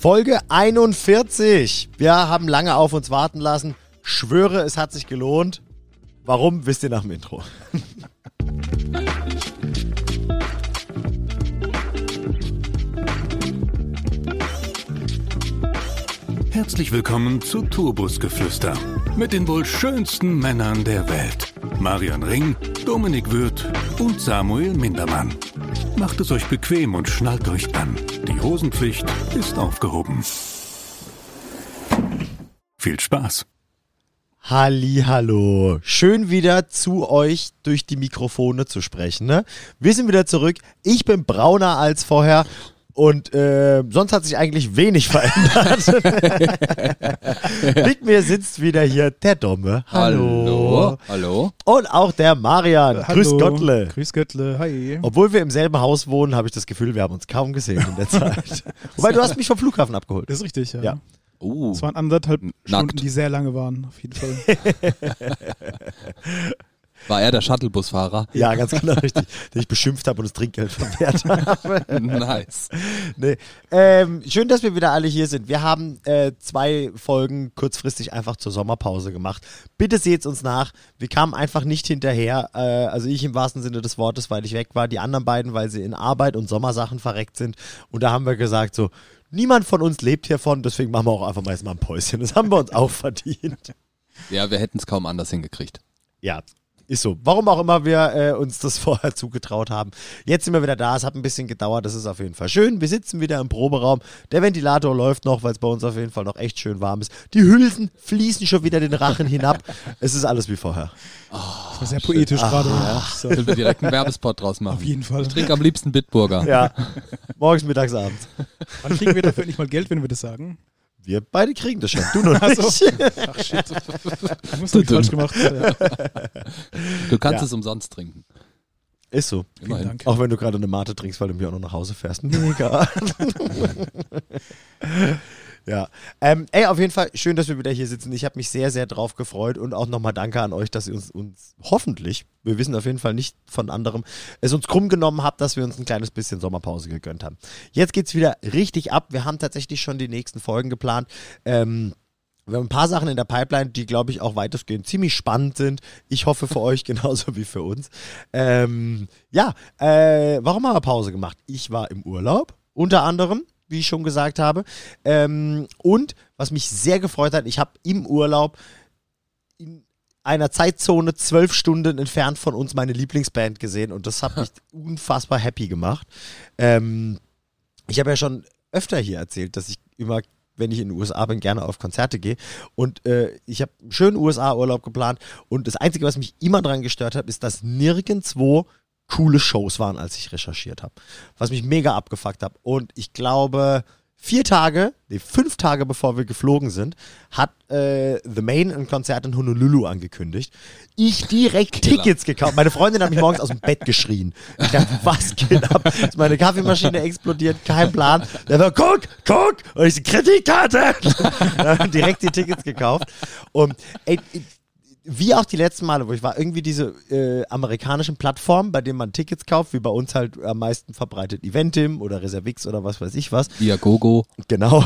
Folge 41. Wir haben lange auf uns warten lassen. Schwöre, es hat sich gelohnt. Warum, wisst ihr nach dem Intro. Herzlich willkommen zu Turbusgeflüster mit den wohl schönsten Männern der Welt. Marian Ring, Dominik Würth und Samuel Mindermann. Macht es euch bequem und schnallt euch an. Die Hosenpflicht ist aufgehoben. Viel Spaß. Hallo, schön wieder zu euch durch die Mikrofone zu sprechen. Ne? Wir sind wieder zurück. Ich bin brauner als vorher und äh, sonst hat sich eigentlich wenig verändert. Mit mir sitzt wieder hier der Domme. Hallo. Hallo. Und auch der Marian. Grüß Hallo. Gottle. Grüß Göttle, hi. Obwohl wir im selben Haus wohnen, habe ich das Gefühl, wir haben uns kaum gesehen in der Zeit. Wobei, du hast mich vom Flughafen abgeholt. Das ist richtig, ja. Ja. Uh, Es waren anderthalb Nackt. Stunden, die sehr lange waren, auf jeden Fall. war er der Shuttlebusfahrer? Ja, ganz genau richtig. Den ich beschimpft habe und das Trinkgeld verwehrt habe. nice. Nee. Ähm, schön, dass wir wieder alle hier sind. Wir haben äh, zwei Folgen kurzfristig einfach zur Sommerpause gemacht. Bitte seht's uns nach. Wir kamen einfach nicht hinterher. Äh, also ich im wahrsten Sinne des Wortes, weil ich weg war. Die anderen beiden, weil sie in Arbeit und Sommersachen verreckt sind. Und da haben wir gesagt so, niemand von uns lebt hiervon, deswegen machen wir auch einfach mal ein Päuschen. Das haben wir uns auch verdient. Ja, wir hätten es kaum anders hingekriegt. Ja, ist so. Warum auch immer wir äh, uns das vorher zugetraut haben. Jetzt sind wir wieder da. Es hat ein bisschen gedauert. Das ist auf jeden Fall schön. Wir sitzen wieder im Proberaum. Der Ventilator läuft noch, weil es bei uns auf jeden Fall noch echt schön warm ist. Die Hülsen fließen schon wieder den Rachen hinab. Es ist alles wie vorher. Das war sehr poetisch Ah, gerade. ja. So, Können wir direkt einen Werbespot draus machen? auf jeden Fall. Ich trinke am liebsten Bitburger. Ja. Morgens, mittags, abends. Wann kriegen wir dafür nicht mal Geld, wenn wir das sagen? Wir beide kriegen das schon. Du noch Ach so. nicht. Ach shit. Irgendwas hab ich falsch gemacht. Ja. Du kannst Ja. es umsonst trinken. Ist so. Vielen Immerhin. Dank. Auch wenn du gerade eine Mate trinkst, weil du mir auch noch nach Hause fährst. Mega. ja. Ähm, ey, auf jeden Fall schön, dass wir wieder hier sitzen. Ich habe mich sehr, sehr drauf gefreut und auch nochmal danke an euch, dass ihr uns, uns hoffentlich, wir wissen auf jeden Fall nicht von anderem, es uns krumm genommen habt, dass wir uns ein kleines bisschen Sommerpause gegönnt haben. Jetzt geht's wieder richtig ab. Wir haben tatsächlich schon die nächsten Folgen geplant. Ähm, wir haben ein paar Sachen in der Pipeline, die, glaube ich, auch weitestgehend ziemlich spannend sind. Ich hoffe für euch genauso wie für uns. Ähm, ja, äh, warum haben wir Pause gemacht? Ich war im Urlaub, unter anderem, wie ich schon gesagt habe. Ähm, und was mich sehr gefreut hat, ich habe im Urlaub in einer Zeitzone zwölf Stunden entfernt von uns meine Lieblingsband gesehen und das hat mich unfassbar happy gemacht. Ähm, ich habe ja schon öfter hier erzählt, dass ich immer, wenn ich in den USA bin, gerne auf Konzerte gehe. Und äh, ich habe einen schönen USA-Urlaub geplant. Und das Einzige, was mich immer daran gestört hat, ist, dass nirgendwo coole Shows waren, als ich recherchiert habe. Was mich mega abgefuckt hat. Und ich glaube, vier Tage, nee, fünf Tage bevor wir geflogen sind, hat äh, The Main ein Konzert in Honolulu angekündigt. Ich direkt Killer. Tickets gekauft. Meine Freundin hat mich morgens aus dem Bett geschrien. Ich dachte, was geht ab? Ist meine Kaffeemaschine explodiert, kein Plan. Der war, guck, guck! Und ich so, Kreditkarte! Direkt die Tickets gekauft. Und ey, wie auch die letzten Male, wo ich war, irgendwie diese äh, amerikanischen Plattformen, bei denen man Tickets kauft, wie bei uns halt am meisten verbreitet Eventim oder Reservix oder was weiß ich was. Viagogo. Genau.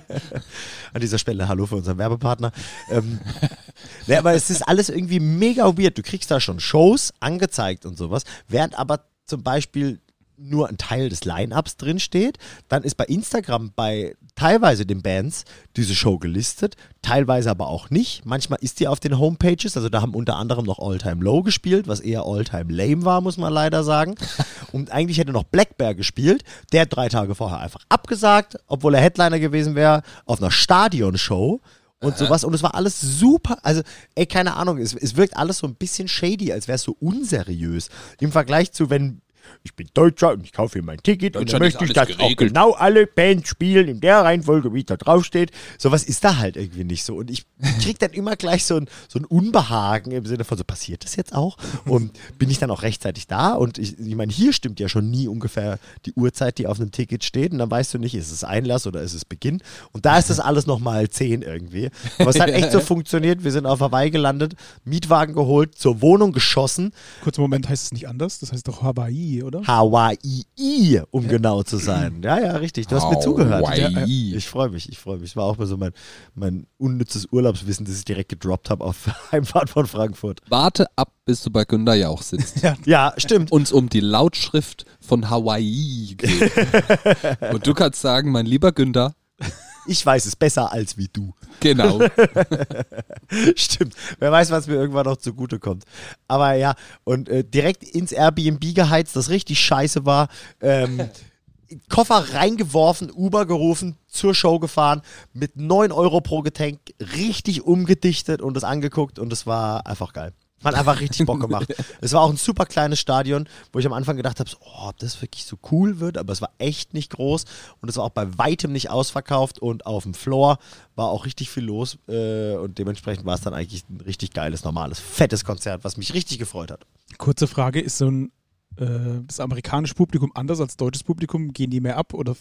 An dieser Stelle Hallo für unseren Werbepartner. Ähm, ne, aber es ist alles irgendwie mega weird. Du kriegst da schon Shows angezeigt und sowas, während aber zum Beispiel nur ein Teil des Line-Ups drin steht. Dann ist bei Instagram bei teilweise den Bands diese Show gelistet, teilweise aber auch nicht. Manchmal ist die auf den Homepages, also da haben unter anderem noch All Time Low gespielt, was eher All Time Lame war, muss man leider sagen. Und eigentlich hätte noch Black Bear gespielt, der hat drei Tage vorher einfach abgesagt, obwohl er Headliner gewesen wäre, auf einer Stadionshow und sowas. Und es war alles super. Also, ey, keine Ahnung, es, es wirkt alles so ein bisschen shady, als wäre es so unseriös. Im Vergleich zu, wenn ich bin Deutscher und ich kaufe hier mein Ticket und dann möchte ich, dass auch geregelt. genau alle Bands spielen in der Reihenfolge, wie es da draufsteht. Sowas ist da halt irgendwie nicht so. Und ich krieg dann immer gleich so ein, so ein Unbehagen im Sinne von, so passiert das jetzt auch? Und bin ich dann auch rechtzeitig da? Und ich, ich meine, hier stimmt ja schon nie ungefähr die Uhrzeit, die auf einem Ticket steht. Und dann weißt du nicht, ist es Einlass oder ist es Beginn? Und da ist das alles nochmal 10 irgendwie. Aber es hat echt so funktioniert. Wir sind auf Hawaii gelandet, Mietwagen geholt, zur Wohnung geschossen. Kurzer Moment heißt es nicht anders, das heißt doch Hawaii. Hawaii, oder? Hawaii, um genau zu sein. Ja, ja, richtig. Du hast mir zugehört. Hawaii. Ich freue mich, ich freue mich. Es war auch mal so mein, mein unnützes Urlaubswissen, das ich direkt gedroppt habe auf Heimfahrt von Frankfurt. Warte ab, bis du bei Günther Jauch sitzt. Ja, stimmt. Uns um die Lautschrift von Hawaii geht. Und du kannst sagen, mein lieber Günther, Ich weiß es besser als wie du. genau. Stimmt. Wer weiß, was mir irgendwann noch zugutekommt. Aber ja, und äh, direkt ins Airbnb geheizt, das richtig scheiße war. Ähm, Koffer reingeworfen, Uber gerufen, zur Show gefahren, mit 9 Euro pro Getränk, richtig umgedichtet und das angeguckt und es war einfach geil. Hat einfach richtig Bock gemacht. es war auch ein super kleines Stadion, wo ich am Anfang gedacht habe, so, oh, ob das wirklich so cool wird, aber es war echt nicht groß und es war auch bei weitem nicht ausverkauft und auf dem Floor war auch richtig viel los äh, und dementsprechend war es dann eigentlich ein richtig geiles, normales, fettes Konzert, was mich richtig gefreut hat. Kurze Frage, ist so ein äh, das amerikanische Publikum anders als deutsches Publikum? Gehen die mehr ab oder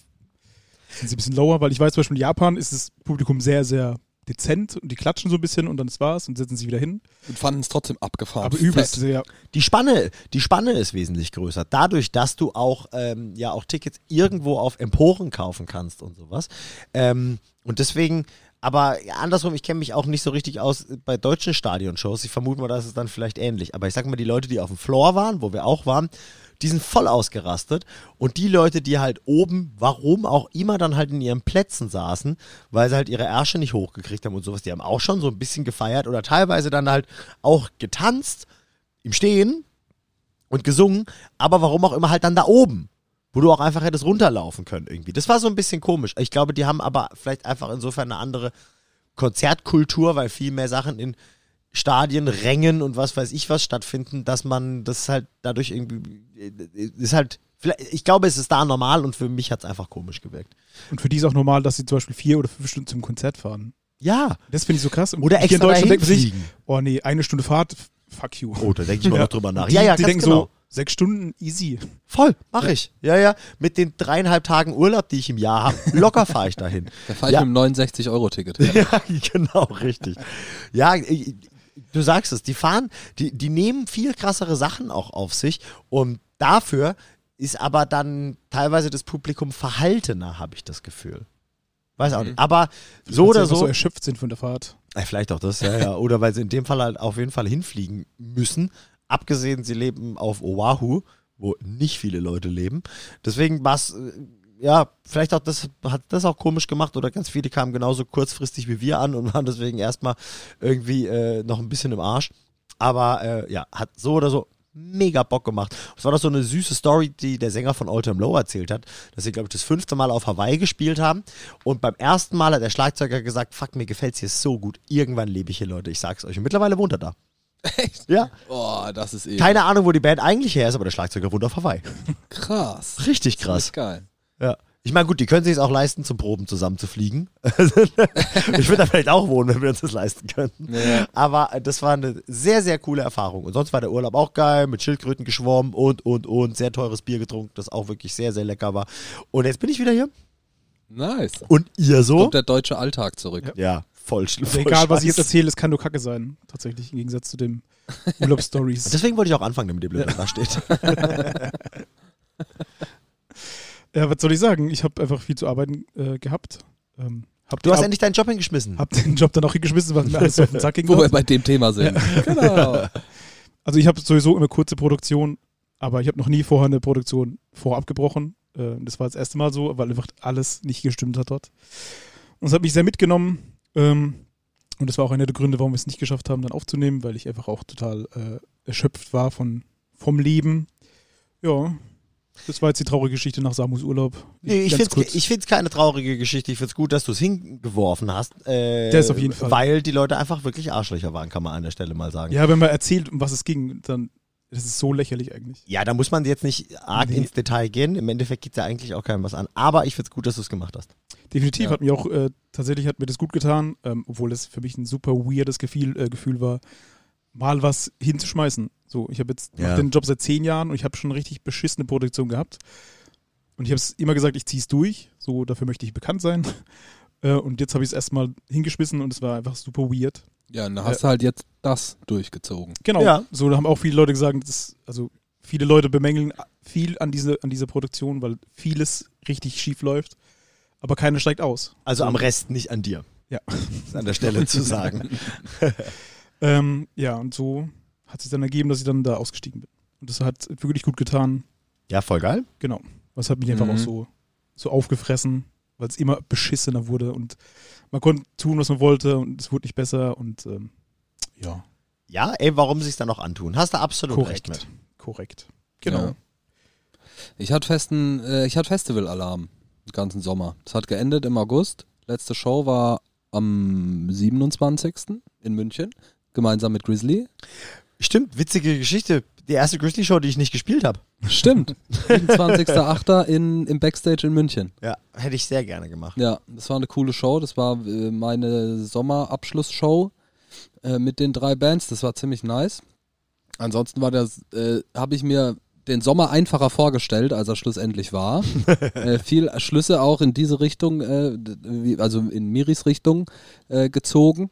sind sie ein bisschen lower? Weil ich weiß zum Beispiel in Japan ist das Publikum sehr, sehr dezent und die klatschen so ein bisschen und dann ist war's und setzen sich wieder hin. Und fanden es trotzdem abgefahren. Aber übelst Fett. sehr. Die Spanne, die Spanne ist wesentlich größer. Dadurch, dass du auch, ähm, ja, auch Tickets irgendwo auf Emporen kaufen kannst und sowas. Ähm, und deswegen, aber andersrum, ich kenne mich auch nicht so richtig aus bei deutschen Stadionshows. Ich vermute mal, dass es dann vielleicht ähnlich. Aber ich sag mal, die Leute, die auf dem Floor waren, wo wir auch waren, die sind voll ausgerastet. Und die Leute, die halt oben, warum auch immer, dann halt in ihren Plätzen saßen, weil sie halt ihre Ärsche nicht hochgekriegt haben und sowas, die haben auch schon so ein bisschen gefeiert oder teilweise dann halt auch getanzt im Stehen und gesungen, aber warum auch immer halt dann da oben, wo du auch einfach hättest runterlaufen können irgendwie. Das war so ein bisschen komisch. Ich glaube, die haben aber vielleicht einfach insofern eine andere Konzertkultur, weil viel mehr Sachen in Stadien, Rängen und was weiß ich was stattfinden, dass man das halt dadurch irgendwie ist halt vielleicht, ich glaube, es ist da normal und für mich hat es einfach komisch gewirkt. Und für die ist auch normal, dass sie zum Beispiel vier oder fünf Stunden zum Konzert fahren. Ja, Das finde ich so krass. Und oder hier in extra Deutschland denkt man sich, fliegen. oh nee, eine Stunde Fahrt, fuck you. Oh, da denke ich mal Ja. noch drüber nach. Die, ja, ja, die ganz denken genau. so, sechs Stunden, easy. Voll, mache ich. Ja, ja. Mit den dreieinhalb Tagen Urlaub, die ich im Jahr habe, locker fahre ich dahin. Da fahre ich Ja. mit einem 69-Euro-Ticket. Ja, genau, richtig. Ja, ich- du sagst es, die fahren, die, die nehmen viel krassere Sachen auch auf sich und dafür ist aber dann teilweise das Publikum verhaltener, habe ich das Gefühl. Weiß auch nicht. Aber so Weil sie oder so, so erschöpft sind von der Fahrt. äh, vielleicht auch das, ja, ja. Oder weil sie in dem Fall halt auf jeden Fall hinfliegen müssen. Abgesehen, sie leben auf Oahu, wo nicht viele Leute leben. Deswegen war es, ja, vielleicht auch das, hat das auch komisch gemacht oder ganz viele kamen genauso kurzfristig wie wir an und waren deswegen erstmal irgendwie äh, noch ein bisschen im Arsch. Aber äh, ja, hat so oder so mega Bock gemacht. Es war doch so eine süße Story, die der Sänger von All Time Low erzählt hat, dass sie, glaube ich, das fünfte Mal auf Hawaii gespielt haben. Und beim ersten Mal hat der Schlagzeuger gesagt, fuck, mir gefällt's hier so gut. Irgendwann lebe ich hier, Leute. Ich sag's euch. Und mittlerweile wohnt er da. Echt? Ja. Boah, das ist eh Keine Ahnung, wo die Band eigentlich her ist, aber der Schlagzeuger wohnt auf Hawaii. krass. Richtig Das krass. ist geil. Ja. Ich meine, gut, die können sich es auch leisten, zum Proben zusammen zu fliegen. ich würde da vielleicht auch wohnen, wenn wir uns das leisten könnten. Ja. Aber äh, das war eine sehr, sehr coole Erfahrung. Und sonst war der Urlaub auch geil, mit Schildkröten geschwommen und, und, und. Sehr teures Bier getrunken, das auch wirklich sehr, sehr lecker war. Und jetzt bin ich wieder hier. Nice. Und ihr so? Kommt der deutsche Alltag zurück. Ja, voll, sch- Also egal, was ich jetzt scheiß. erzähle, es kann nur Kacke sein. Tatsächlich, im Gegensatz zu dem Urlaubsstories. Deswegen wollte ich auch anfangen, damit ihr blöd da steht. Ja, was soll ich sagen? Ich habe einfach viel zu arbeiten äh, gehabt. Ähm, hab Du hast Ar- endlich deinen Job hingeschmissen. hab den Job dann auch hingeschmissen, weil mir alles auf den Sack ging. Wo wir bei dem Thema sind. Genau. Also ich habe sowieso immer kurze Produktion, aber ich habe noch nie vorher eine Produktion vorabgebrochen. Äh, das war das erste Mal so, weil einfach alles nicht gestimmt hat dort. Und es hat mich sehr mitgenommen. Ähm, und das war auch einer der Gründe, warum wir es nicht geschafft haben, dann aufzunehmen, weil ich einfach auch total äh, erschöpft war von, vom Leben. Ja, das war jetzt die traurige Geschichte nach Samus Urlaub. Nee, ich finde ich find's keine traurige Geschichte. Ich finde es gut, dass du es hingeworfen hast. Äh, Das auf jeden Fall. Weil die Leute einfach wirklich Arschlöcher waren, kann man an der Stelle mal sagen. Ja, wenn man erzählt, um was es ging, dann das ist so lächerlich eigentlich. Ja, da muss man jetzt nicht arg Nee. ins Detail gehen. Im Endeffekt geht es ja eigentlich auch keinem was an. Aber ich finde es gut, dass du es gemacht hast. Definitiv Ja. hat mir auch, äh, tatsächlich hat mir das gut getan, ähm, obwohl das für mich ein super weirdes Gefühl, äh, Gefühl war, mal was hinzuschmeißen. So, ich habe jetzt Ja. den Job seit zehn Jahren und ich habe schon richtig beschissene Produktion gehabt. Und ich habe es immer gesagt, ich ziehe es durch. So, dafür möchte ich bekannt sein. Äh, und jetzt habe ich es erstmal hingeschmissen und es war einfach super weird. Ja, und dann hast du halt jetzt das durchgezogen. Genau. Ja. So, da haben auch viele Leute gesagt, das, also viele Leute bemängeln viel an diese, an dieser Produktion, weil vieles richtig schief läuft, aber keiner steigt aus. Also am Rest, nicht an dir. Ja. Ist an der Stelle zu sagen. Ähm, ja, und so hat sich dann ergeben, dass ich dann da ausgestiegen bin. Und das hat wirklich gut getan. Ja, voll geil. Genau. Das hat mich einfach Mhm. auch so, so aufgefressen, weil es immer beschissener wurde und man konnte tun, was man wollte und es wurde nicht besser und ähm, ja, Ja, ey, warum sich dann noch antun? Hast du absolut recht korrekt. mit. Korrekt. Genau. Ja. Ich hatte festen, äh, ich hatte Festival-Alarm den ganzen Sommer. Es hat geendet im August. Letzte Show war am 27. in München, gemeinsam mit Grizzly. Stimmt, witzige Geschichte. Die erste Grizzly-Show, die ich nicht gespielt habe. Stimmt. 27.08. in, im Backstage in München. Ja, hätte ich sehr gerne gemacht. Ja, das war eine coole Show. Das war äh, meine Sommerabschlussshow äh, mit den drei Bands. Das war ziemlich nice. Ansonsten war das, äh, habe ich mir den Sommer einfacher vorgestellt, als er schlussendlich war. äh, viel Schlüsse auch in diese Richtung, äh, wie- also in Miris Richtung äh, gezogen.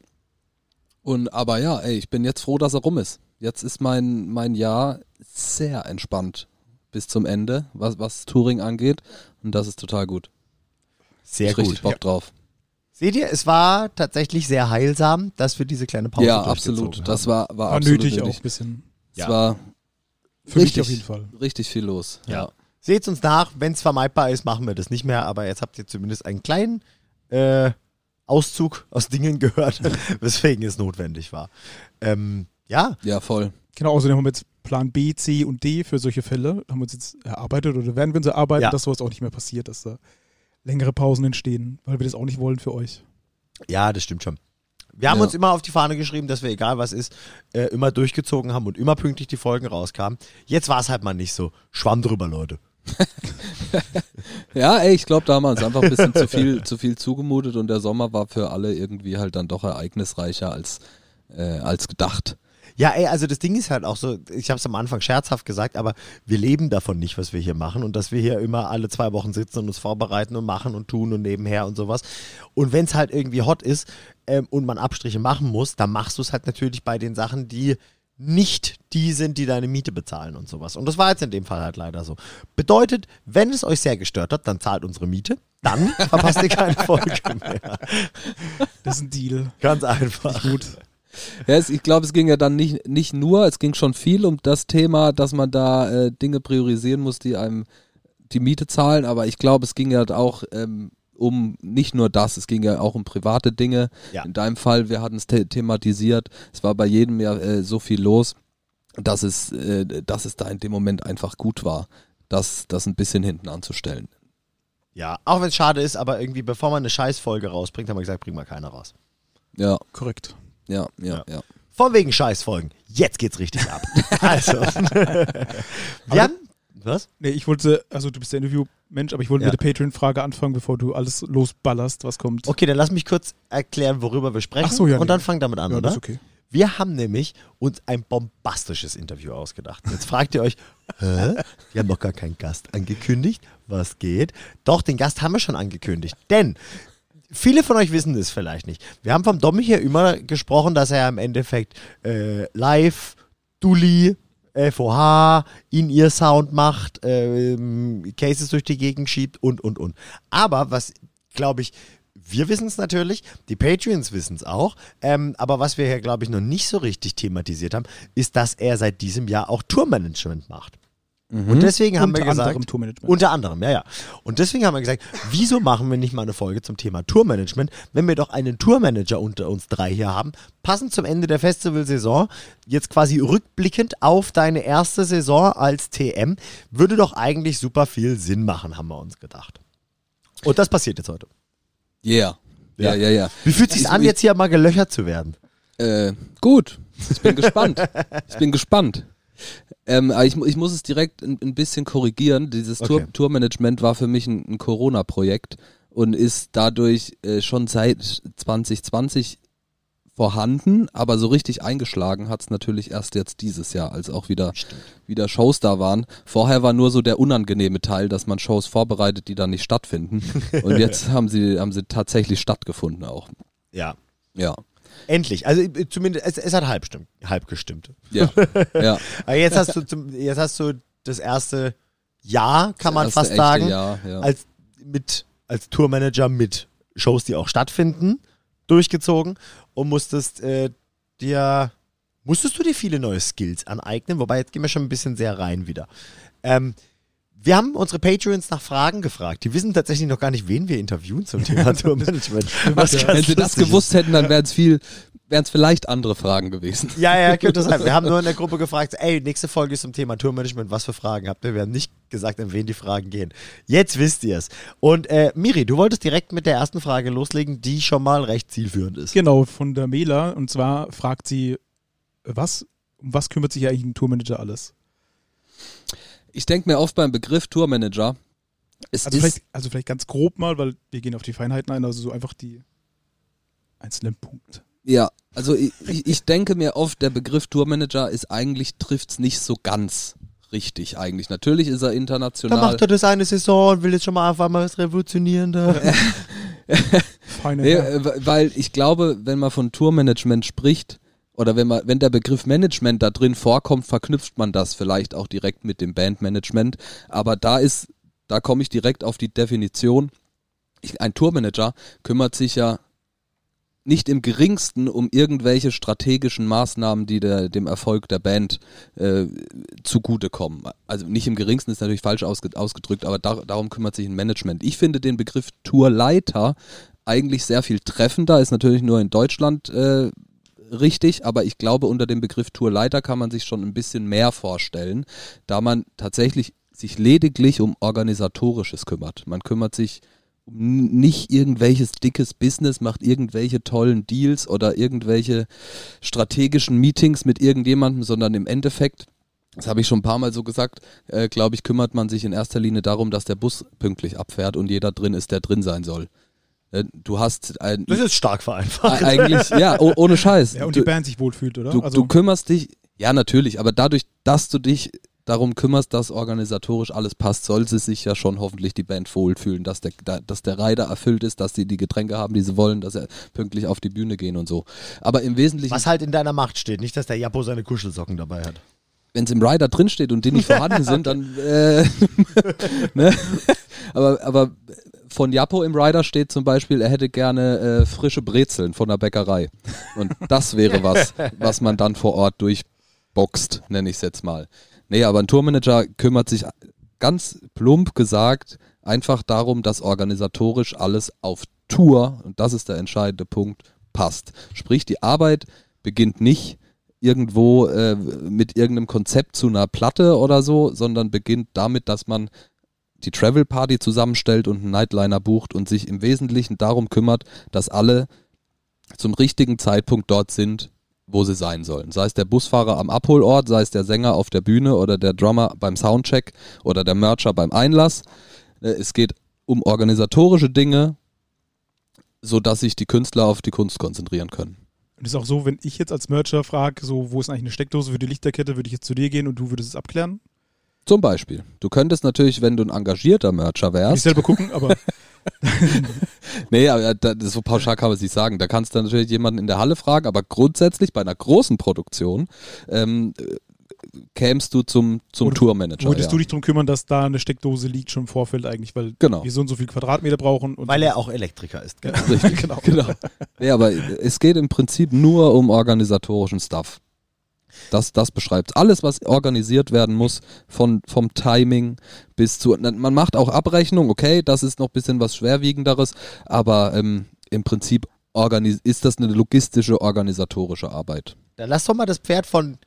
Und aber ja, ey, ich bin jetzt froh, dass er rum ist. Jetzt ist mein, mein Jahr sehr entspannt bis zum Ende, was, was Touring angeht. Und das ist total gut. Sehr ich richtig gut. Bock Ja. drauf. Seht ihr, es war tatsächlich sehr heilsam, dass wir diese kleine Pause ja, durchgezogen absolut. haben. Das war, war, War absolut nötig auch nötig. ein bisschen. Es Ja. war Für richtig, mich auf jeden Fall. richtig viel los. Ja. Seht uns nach, wenn es vermeidbar ist, machen wir das nicht mehr, aber jetzt habt ihr zumindest einen kleinen äh, Auszug aus Dingen gehört, weswegen es notwendig war. Ähm, ja, Ja, voll. Genau, außerdem haben wir jetzt Plan B, C und D für solche Fälle. Haben wir uns jetzt erarbeitet oder werden wir uns erarbeiten, Ja. dass sowas auch nicht mehr passiert, dass da längere Pausen entstehen, weil wir das auch nicht wollen für euch. ja, das stimmt schon. Wir haben Ja. uns immer auf die Fahne geschrieben, dass wir, egal was ist, äh, immer durchgezogen haben und immer pünktlich die Folgen rauskamen. Jetzt war es halt mal nicht so. Schwamm drüber, Leute. Ja, ey, ich glaube, da haben wir uns einfach ein bisschen zu viel, zu viel zugemutet und der Sommer war für alle irgendwie halt dann doch ereignisreicher als, äh, als gedacht. Ja, ey, also das Ding ist halt auch so, ich habe es am Anfang scherzhaft gesagt, aber wir leben davon nicht, was wir hier machen und dass wir hier immer alle zwei Wochen sitzen und uns vorbereiten und machen und tun und nebenher und sowas. Und wenn es halt irgendwie hot ist ähm, und man Abstriche machen muss, dann machst du es halt natürlich bei den Sachen, die nicht die sind, die deine Miete bezahlen und sowas. Und das war jetzt in dem Fall halt leider so. Bedeutet, wenn es euch sehr gestört hat, dann zahlt unsere Miete, dann verpasst ihr keine Folge mehr. Das ist ein Deal. Ganz einfach. Gut. Ja, es, ich glaube, es ging ja dann nicht, nicht nur, es ging schon viel um das Thema, dass man da äh, Dinge priorisieren muss, die einem die Miete zahlen, aber ich glaube, es ging ja auch ähm, um nicht nur das, es ging ja auch um private Dinge. Ja. In deinem Fall, wir hatten es the thematisiert, es war bei jedem ja äh, so viel los, dass es, äh, dass es da in dem Moment einfach gut war, das, das ein bisschen hinten anzustellen. Ja, auch wenn es schade ist, aber irgendwie, bevor man eine Scheißfolge rausbringt, haben wir gesagt, bringen wir keine raus. Ja, Korrekt. Ja, ja, Ja. ja. Von wegen Scheißfolgen. Jetzt geht's richtig ab. also. wir haben. Was? Nee, ich wollte, also du bist der Interviewmensch, aber ich wollte Ja. mit der Patreon-Frage anfangen, bevor du alles losballerst, was kommt. Okay, dann lass mich kurz erklären, worüber wir sprechen. Ach so, ja, Und nee. dann fang damit an, ja, oder? das ist okay. Wir haben nämlich uns ein bombastisches Interview ausgedacht. Jetzt fragt ihr euch, hä? Wir haben noch gar keinen Gast angekündigt. Was geht? Doch, den Gast haben wir schon angekündigt. Denn viele von euch wissen es vielleicht nicht. Wir haben vom Domi hier immer gesprochen, dass er im Endeffekt äh, live, Dulli, FOH, in ihr Sound macht, ähm, Cases durch die Gegend schiebt und, und, und. Aber was, glaube ich, wir wissen es natürlich, die Patreons wissen es auch, ähm, aber was wir hier, glaube ich, noch nicht so richtig thematisiert haben, ist, dass er seit diesem Jahr auch Tourmanagement macht. Und deswegen haben Unter wir gesagt, anderem Tourmanagement. unter anderem, ja, ja. Und deswegen haben wir gesagt, wieso machen wir nicht mal eine Folge zum Thema Tourmanagement, wenn wir doch einen Tourmanager unter uns drei hier haben, passend zum Ende der Festivalsaison, jetzt quasi rückblickend auf deine erste Saison als TM, würde doch eigentlich super viel Sinn machen, haben wir uns gedacht. Und das passiert jetzt heute. Yeah. Ja. Ja, ja, ja. Wie fühlt es sich Ich- an, jetzt hier mal gelöchert zu werden? Äh, gut. Ich bin gespannt. Ich bin gespannt. Ähm, ich, ich muss es direkt ein, ein bisschen korrigieren. Dieses Okay. Tour, Tourmanagement war für mich ein, ein Corona-Projekt und ist dadurch äh, schon seit 2020 vorhanden, aber so richtig eingeschlagen hat es natürlich erst jetzt dieses Jahr, als auch wieder, wieder Shows da waren. Vorher war nur so der unangenehme Teil, dass man Shows vorbereitet, die dann nicht stattfinden. Und jetzt haben sie, haben sie tatsächlich stattgefunden auch. Ja. Ja. Endlich. Also äh, zumindest, es, es hat halb, stimmt, halb gestimmt. Ja. ja. Aber jetzt hast du, zum, jetzt hast du das erste Jahr, kann man Das erste fast sagen, Jahr, ja. als, mit, als Tourmanager mit Shows, die auch stattfinden, durchgezogen und musstest äh, dir, musstest du dir viele neue Skills aneignen, wobei jetzt gehen wir schon ein bisschen sehr rein wieder. Ähm, wir haben unsere Patreons nach Fragen gefragt. Die wissen tatsächlich noch gar nicht, wen wir interviewen zum Thema Tourmanagement. Was Wenn ganz sie das gewusst hätten, dann wären es viel, wären es vielleicht andere Fragen gewesen. Ja, ja, könnte sein. Wir haben nur in der Gruppe gefragt, ey, nächste Folge ist zum Thema Tourmanagement, was für Fragen habt ihr? Wir haben nicht gesagt, an wen die Fragen gehen. Jetzt wisst ihr es. Und äh, Miri, du wolltest direkt mit der ersten Frage loslegen, die schon mal recht zielführend ist. Genau, von der Mela. Und zwar fragt sie, was, um was kümmert sich eigentlich ein Tourmanager alles? Ich denke mir oft beim Begriff Tourmanager, es Also ist, vielleicht, also vielleicht ganz grob mal, weil wir gehen auf die Feinheiten ein, also so einfach die einzelnen Punkte. ja, also ich, ich denke mir oft, der Begriff Tourmanager ist eigentlich, trifft's nicht so ganz richtig eigentlich. Natürlich ist er Da international. macht er das eine Saison und will jetzt schon mal einfach mal was revolutionieren. Da. Feine Nee, äh, we- weil ich glaube, wenn man von Tourmanagement spricht, oder wenn man, wenn der Begriff Management da drin vorkommt, verknüpft man das vielleicht auch direkt mit dem Bandmanagement. Aber da ist, da komme ich direkt auf die Definition. Ich, ein Tourmanager kümmert sich ja nicht im geringsten um irgendwelche strategischen Maßnahmen, die der, dem Erfolg der Band äh, zugutekommen. Also nicht im geringsten ist natürlich falsch ausge, ausgedrückt, aber da, darum kümmert sich ein Management. Ich finde den Begriff Tourleiter eigentlich sehr viel treffender, ist natürlich nur in Deutschland äh, richtig, aber ich glaube, unter dem Begriff Tourleiter kann man sich schon ein bisschen mehr vorstellen, da man tatsächlich sich lediglich um organisatorisches kümmert. Man kümmert sich um nicht irgendwelches dickes Business, macht irgendwelche tollen Deals oder irgendwelche strategischen Meetings mit irgendjemandem, sondern im Endeffekt das habe ich schon ein paar Mal so gesagt, äh, glaube ich, kümmert man sich in erster Linie darum, dass der Bus pünktlich abfährt und jeder drin ist, der drin sein soll. Äh, Du hast ein, Das ist stark vereinfacht. eigentlich, ja, oh, ohne Scheiß. Ja, und du, die Band sich wohlfühlt, oder? du, also, du kümmerst dich, ja natürlich, aber dadurch, dass du dich darum kümmerst, dass organisatorisch alles passt, soll sie sich ja schon hoffentlich die Band wohlfühlen, dass der, da- dass der Rider erfüllt ist, dass sie die Getränke haben, die sie wollen, dass sie pünktlich auf die Bühne gehen und so. Aber im Wesentlichen, Was halt in deiner Macht steht. Nicht, dass der Japo seine Kuschelsocken dabei hat. Wenn es im Rider drinsteht und die nicht vorhanden sind, dann äh, ne? aber, aber von Japo im Rider steht zum Beispiel, er hätte gerne äh, frische Brezeln von der Bäckerei. Und das wäre was, was man dann vor Ort durchboxt, nenne ich es jetzt mal. Nee, aber ein Tourmanager kümmert sich ganz plump gesagt einfach darum, dass organisatorisch alles auf Tour, und das ist der entscheidende Punkt, passt. Sprich, die Arbeit beginnt nicht irgendwo äh, mit irgendeinem Konzept zu einer Platte oder so, sondern beginnt damit, dass man die Travel Party zusammenstellt und einen Nightliner bucht und sich im Wesentlichen darum kümmert, dass alle zum richtigen Zeitpunkt dort sind, wo sie sein sollen. Sei es der Busfahrer am Abholort, sei es der Sänger auf der Bühne oder der Drummer beim Soundcheck oder der Mercher beim Einlass. Äh, Es geht um organisatorische Dinge, sodass sich die Künstler auf die Kunst konzentrieren können. Und ist auch so, wenn ich jetzt als Mercher frage, so, wo ist eigentlich eine Steckdose für die Lichterkette, würde ich jetzt zu dir gehen und du würdest es abklären? Zum Beispiel. Du könntest natürlich, wenn du ein engagierter Mercher Ich wärst, selber gucken, aber Nee, aber das- so pauschal kann man es nicht sagen. Da kannst du natürlich jemanden in der Halle fragen, aber grundsätzlich bei einer großen Produktion ähm, äh, kämst du zum, zum Tourmanager. würdest ja. du dich darum kümmern, dass da eine Steckdose liegt schon im Vorfeld eigentlich, weil Genau. wir so und so viel Quadratmeter brauchen. Und Weil er auch Elektriker ist. Genau. Richtig, Genau. genau. Nee, aber es geht im Prinzip nur um organisatorischen Stuff. Das, das beschreibt alles, was organisiert werden muss, von, vom Timing bis zu. Man macht auch Abrechnung, okay, das ist noch ein bisschen was Schwerwiegenderes, aber ähm, im Prinzip ist das eine logistische, organisatorische Arbeit. Dann lass doch mal das Pferd von,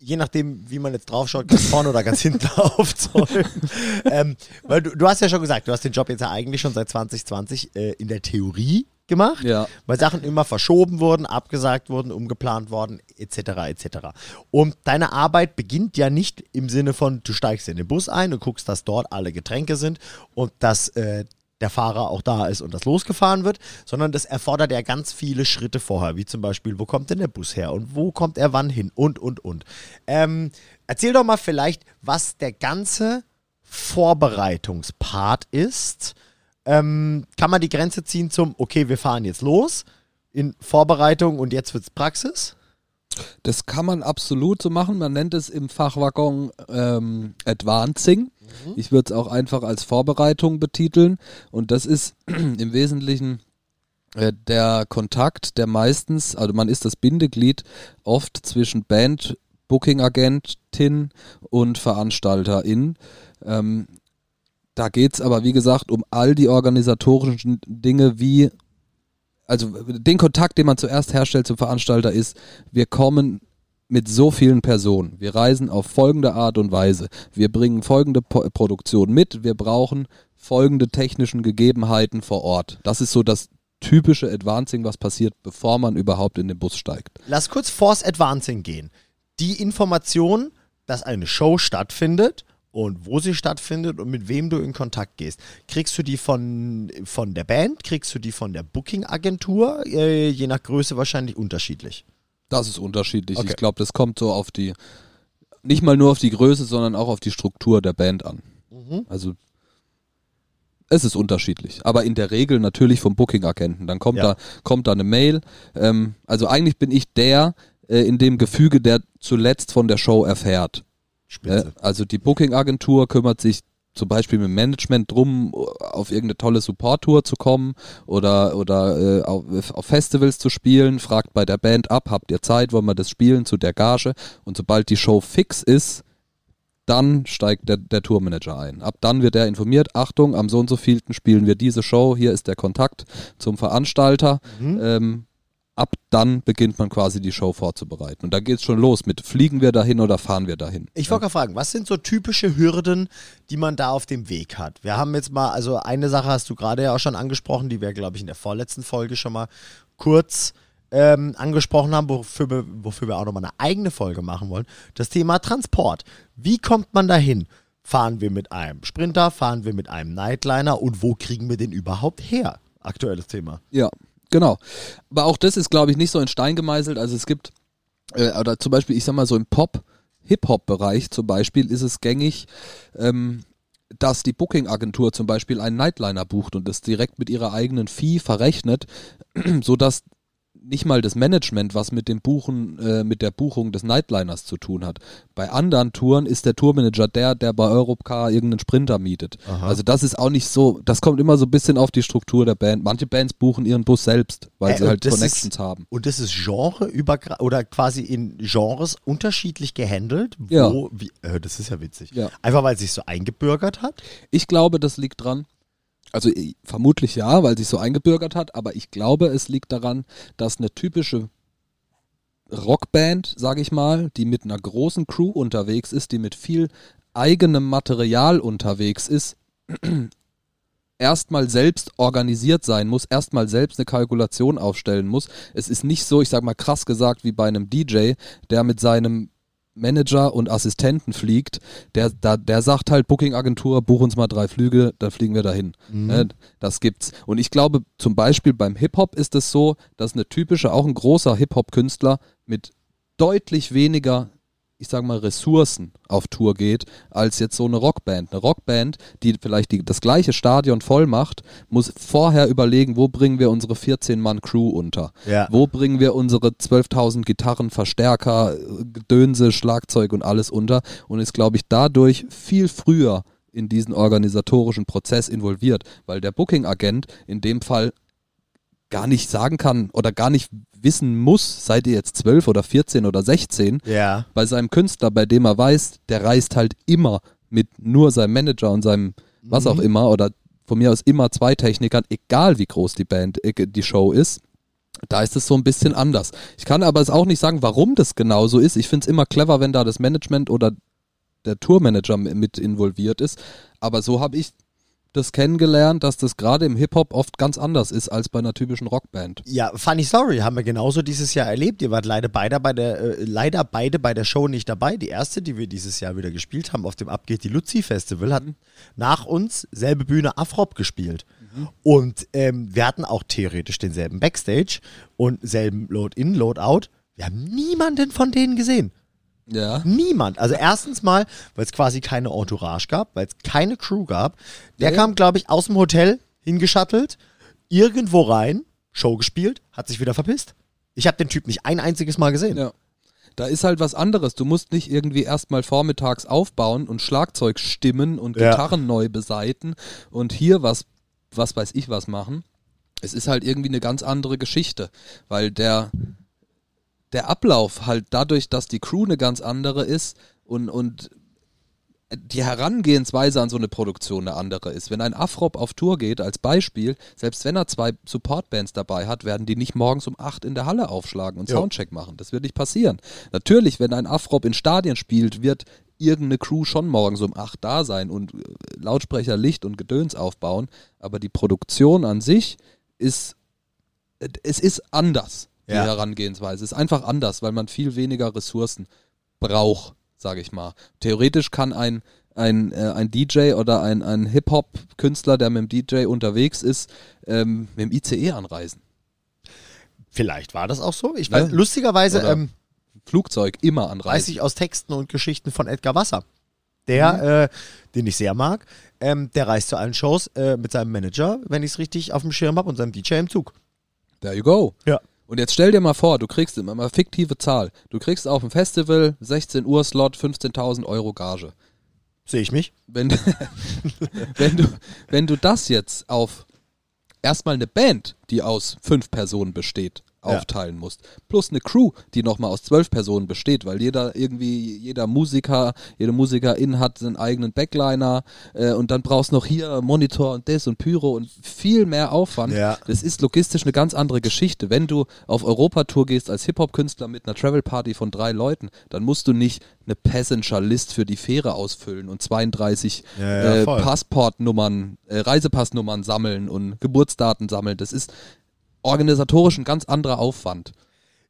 je nachdem, wie man jetzt draufschaut, ganz vorne oder ganz hinten aufzäumen. ähm, weil du, du hast ja schon gesagt, du hast den Job jetzt ja eigentlich schon seit 2020 äh, in der Theorie gemacht, Ja. weil Sachen immer verschoben wurden, abgesagt wurden, umgeplant worden, etc. etc. Und deine Arbeit beginnt ja nicht im Sinne von, du steigst in den Bus ein und guckst, dass dort alle Getränke sind und dass äh, der Fahrer auch da ist und das losgefahren wird, sondern das erfordert ja ganz viele Schritte vorher, wie zum Beispiel, wo kommt denn der Bus her und wo kommt er wann hin und, und, und. Ähm, erzähl doch mal vielleicht, was der ganze Vorbereitungspart ist. Ähm, kann man die Grenze ziehen zum, okay, wir fahren jetzt los in Vorbereitung und jetzt wird's Praxis? Das kann man absolut so machen. Man nennt es im Fachwaggon ähm, Advancing. Ich würde es auch einfach als Vorbereitung betiteln. Und das ist im Wesentlichen äh, der Kontakt, der meistens, also man ist das Bindeglied oft zwischen Band, Booking-Agentin und Veranstalterin. Ähm, da geht es aber, wie gesagt, um all die organisatorischen Dinge wie, also den Kontakt, den man zuerst herstellt zum Veranstalter ist, wir kommen mit so vielen Personen. Wir reisen auf folgende Art und Weise. Wir bringen folgende po Produktion mit. Wir brauchen folgende technischen Gegebenheiten vor Ort. Das ist so das typische Advancing, was passiert, bevor man überhaupt in den Bus steigt. Lass kurz Force Advancing gehen. Die Information, dass eine Show stattfindet und wo sie stattfindet und mit wem du in Kontakt gehst. Kriegst du die von, von der Band? Kriegst du die von der Booking-Agentur? Äh, je nach Größe wahrscheinlich unterschiedlich. Das ist unterschiedlich. Okay. Ich glaube, das kommt so auf die, nicht mal nur auf die Größe, sondern auch auf die Struktur der Band an. Mhm. Also es ist unterschiedlich, aber in der Regel natürlich vom Booking-Agenten. Dann kommt Ja. da kommt da eine Mail. Ähm, also eigentlich bin ich der äh, in dem Gefüge, der zuletzt von der Show erfährt. Äh, Spitze. also die Booking-Agentur kümmert sich zum Beispiel mit dem Management drum, auf irgendeine tolle Support-Tour zu kommen oder, oder äh, auf, auf Festivals zu spielen, fragt bei der Band ab, habt ihr Zeit, wollen wir das spielen zu der Gage und sobald die Show fix ist, dann steigt der, der Tourmanager ein. Ab dann wird er informiert, Achtung, am so und so vielten spielen wir diese Show, hier ist der Kontakt zum Veranstalter. Mhm. Ähm, ab dann beginnt man quasi die Show vorzubereiten. Und da geht's schon los mit, fliegen wir dahin oder fahren wir dahin? Ich wollte gerade fragen, was sind so typische Hürden, die man da auf dem Weg hat? Wir haben jetzt mal, also eine Sache hast du gerade ja auch schon angesprochen, die wir, glaube ich, in der vorletzten Folge schon mal kurz ähm, angesprochen haben, wofür wir, wofür wir auch nochmal eine eigene Folge machen wollen. Das Thema Transport. Wie kommt man dahin? Fahren wir mit einem Sprinter, fahren wir mit einem Nightliner und wo kriegen wir den überhaupt her? Aktuelles Thema. Ja, genau. Aber auch das ist, glaube ich, nicht so in Stein gemeißelt. Also es gibt, äh, oder zum Beispiel, ich sag mal so im Pop, Hip-Hop-Bereich zum Beispiel ist es gängig, ähm, dass die Booking-Agentur zum Beispiel einen Nightliner bucht und das direkt mit ihrer eigenen Fee verrechnet, sodass nicht mal das Management, was mit dem Buchen, äh, mit der Buchung des Nightliners zu tun hat. Bei anderen Touren ist der Tourmanager der, der bei Europcar irgendeinen Sprinter mietet. Aha. Also das ist auch nicht so, das kommt immer so ein bisschen auf die Struktur der Band. Manche Bands buchen ihren Bus selbst, weil Äh, sie halt Connections ist- haben. Und das ist Genre über oder quasi in Genres unterschiedlich gehandelt. Wo, Ja. wie, äh, das ist ja witzig. Ja. Einfach weil es sich so eingebürgert hat. Ich glaube, das liegt dran. Also eh, vermutlich ja, weil sich so eingebürgert hat, aber ich glaube, es liegt daran, dass eine typische Rockband, sage ich mal, die mit einer großen Crew unterwegs ist, die mit viel eigenem Material unterwegs ist, erstmal selbst organisiert sein muss, erstmal selbst eine Kalkulation aufstellen muss. Es ist nicht so, ich sag mal krass gesagt, wie bei einem DJ, der mit seinem Manager und Assistenten fliegt, der, da, der sagt halt, Booking-Agentur, buch uns mal drei Flüge, dann fliegen wir dahin. Ne, das gibt's. Und ich glaube, zum Beispiel beim Hip-Hop ist es so, dass eine typische, auch ein großer Hip-Hop-Künstler mit deutlich weniger, ich sag mal, Ressourcen auf Tour geht, als jetzt so eine Rockband. Eine Rockband, die vielleicht die, das gleiche Stadion voll macht, muss vorher überlegen, wo bringen wir unsere 14-Mann-Crew unter? Ja. Wo bringen wir unsere 12.000 Gitarren, Verstärker, Gedönse, Schlagzeug und alles unter? Und ist, glaube ich, dadurch viel früher in diesen organisatorischen Prozess involviert, weil der Booking-Agent in dem Fall gar nicht sagen kann oder gar nicht wissen muss, seid ihr jetzt 12 oder 14 oder 16, Ja. bei seinem Künstler, bei dem er weiß, der reist halt immer mit nur seinem Manager und seinem was auch immer oder von mir aus immer zwei Technikern, egal wie groß die Band, äh, die Show ist. Da ist es so ein bisschen anders. Ich kann aber es auch nicht sagen, warum das genau so ist. Ich finde es immer clever, wenn da das Management oder der Tourmanager mit involviert ist. Aber so habe ich das kennengelernt, dass das gerade im Hip-Hop oft ganz anders ist als bei einer typischen Rockband. Ja, funny story, haben wir genauso dieses Jahr erlebt. Ihr wart leider beide bei der, äh, leider beide bei der Show nicht dabei. Die erste, die wir dieses Jahr wieder gespielt haben, auf dem Abgeht die Luzi Festival, hat nach uns selbe Bühne Afrop gespielt. Und ähm, wir hatten auch theoretisch denselben Backstage und selben Load-In, Load-Out. Wir haben niemanden von denen gesehen. Ja. Niemand. Also erstens mal, weil es quasi keine Entourage gab, weil es keine Crew gab. Der Ja. kam, glaube ich, aus dem Hotel hingeschattelt, irgendwo rein, Show gespielt, hat sich wieder verpisst. Ich habe den Typ nicht ein einziges Mal gesehen. Ja. Da ist halt was anderes. Du musst nicht irgendwie erstmal vormittags aufbauen und Schlagzeug stimmen und Ja. Gitarren neu beseiten und hier was, was weiß ich was machen. Es ist halt irgendwie eine ganz andere Geschichte, weil der, der Ablauf halt dadurch, dass die Crew eine ganz andere ist und, und die Herangehensweise an so eine Produktion eine andere ist. Wenn ein Afrop auf Tour geht, als Beispiel, selbst wenn er zwei Supportbands dabei hat, werden die nicht morgens um 8 in der Halle aufschlagen und Jo. Soundcheck machen. Das wird nicht passieren. Natürlich, wenn ein Afrop in Stadien spielt, wird irgendeine Crew schon morgens um 8 da sein und äh, Lautsprecher, Licht und Gedöns aufbauen. Aber die Produktion an sich ist, äh, es ist anders, die Ja. Herangehensweise. Es ist einfach anders, weil man viel weniger Ressourcen braucht, sage ich mal. Theoretisch kann ein, ein, äh, ein DJ oder ein, ein Hip-Hop-Künstler, der mit dem DJ unterwegs ist, ähm, mit dem ICE anreisen. Vielleicht war das auch so. Ich Ne? weiß, lustigerweise Oder ähm, Flugzeug immer weiß anreisen. ich aus Texten und Geschichten von Edgar Wasser. Der, äh, den ich sehr mag, ähm, der reist zu allen Shows äh, mit seinem Manager, wenn ich es richtig auf dem Schirm habe, und seinem DJ im Zug. There you go. Ja. Und jetzt stell dir mal vor, du kriegst immer mal fiktive Zahl. Du kriegst auf dem Festival 16 Uhr Slot 15.000 Euro Gage. Sehe ich mich? Wenn, wenn, du, wenn du das jetzt auf erstmal eine Band, die aus fünf Personen besteht, Ja. aufteilen musst, plus eine Crew, die nochmal aus zwölf Personen besteht, weil jeder irgendwie, jeder Musiker, jede Musikerin hat seinen eigenen Backliner äh, und dann brauchst noch hier Monitor und das und Pyro und viel mehr Aufwand. Ja. Das ist logistisch eine ganz andere Geschichte. Wenn du auf Europatour gehst als Hip-Hop-Künstler mit einer Travel-Party von drei Leuten, dann musst du nicht eine Passenger-List für die Fähre ausfüllen und 32 Ja, ja, äh. Passportnummern, äh, Reisepassnummern sammeln und Geburtsdaten sammeln. Das ist organisatorisch ein ganz anderer Aufwand.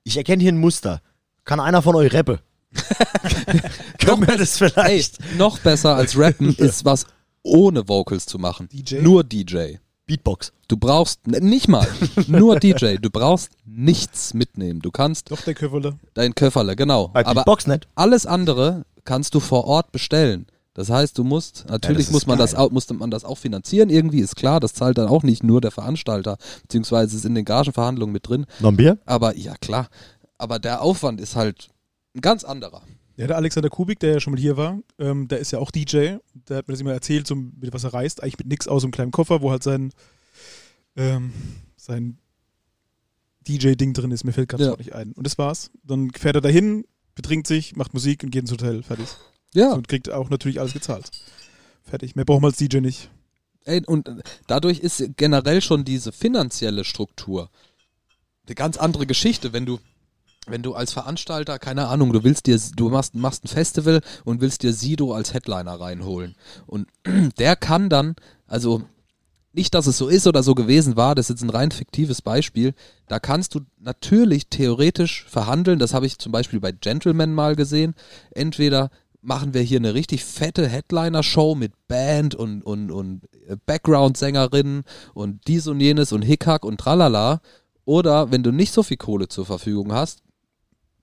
Ich erkenne hier ein Muster. Kann einer von euch rappe? Können wir das Ey, vielleicht? noch besser als Rappen ist was ohne Vocals zu machen. DJ? Nur DJ. Beatbox. Du brauchst nicht mal, nur DJ. Du brauchst nichts mitnehmen. Du kannst Doch, der Köfferle. dein Köfferle, genau. Bei Aber Beatbox nicht. alles andere kannst du vor Ort bestellen. Das heißt, du musst, natürlich ist muss man das auch, musste man das auch finanzieren, irgendwie ist klar, das zahlt dann auch nicht nur der Veranstalter, beziehungsweise ist in den Gagenverhandlungen mit drin. Noch ein Bier? Aber ja, klar. Aber der Aufwand ist halt ein ganz anderer. Ja, der Alexander Kubik, der ja schon mal hier war, ähm, der ist ja auch DJ. Der hat mir das immer erzählt, so mit was er reist. Eigentlich mit nix aus einem kleinen Koffer, wo halt sein, ähm, sein DJ-Ding drin ist. Mir fällt gerade Ja. nicht ein. Und das war's. Dann fährt er dahin, betrinkt sich, macht Musik und geht ins Hotel. Fertig. Ja. Und kriegt auch natürlich alles gezahlt. Fertig. Mehr braucht man als DJ nicht. Ey, und dadurch ist generell schon diese finanzielle Struktur eine ganz andere Geschichte, wenn du wenn du als Veranstalter, keine Ahnung, du willst dir, du machst, machst ein Festival und willst dir Sido als Headliner reinholen. Und der kann dann, also nicht, dass es so ist oder so gewesen war, das ist jetzt ein rein fiktives Beispiel, da kannst du natürlich theoretisch verhandeln, das habe ich zum Beispiel bei Gentleman mal gesehen, entweder machen wir hier eine richtig fette Headliner-Show mit Band und, und, und äh, Background-Sängerinnen und dies und jenes und Hickhack und tralala. Oder wenn du nicht so viel Kohle zur Verfügung hast,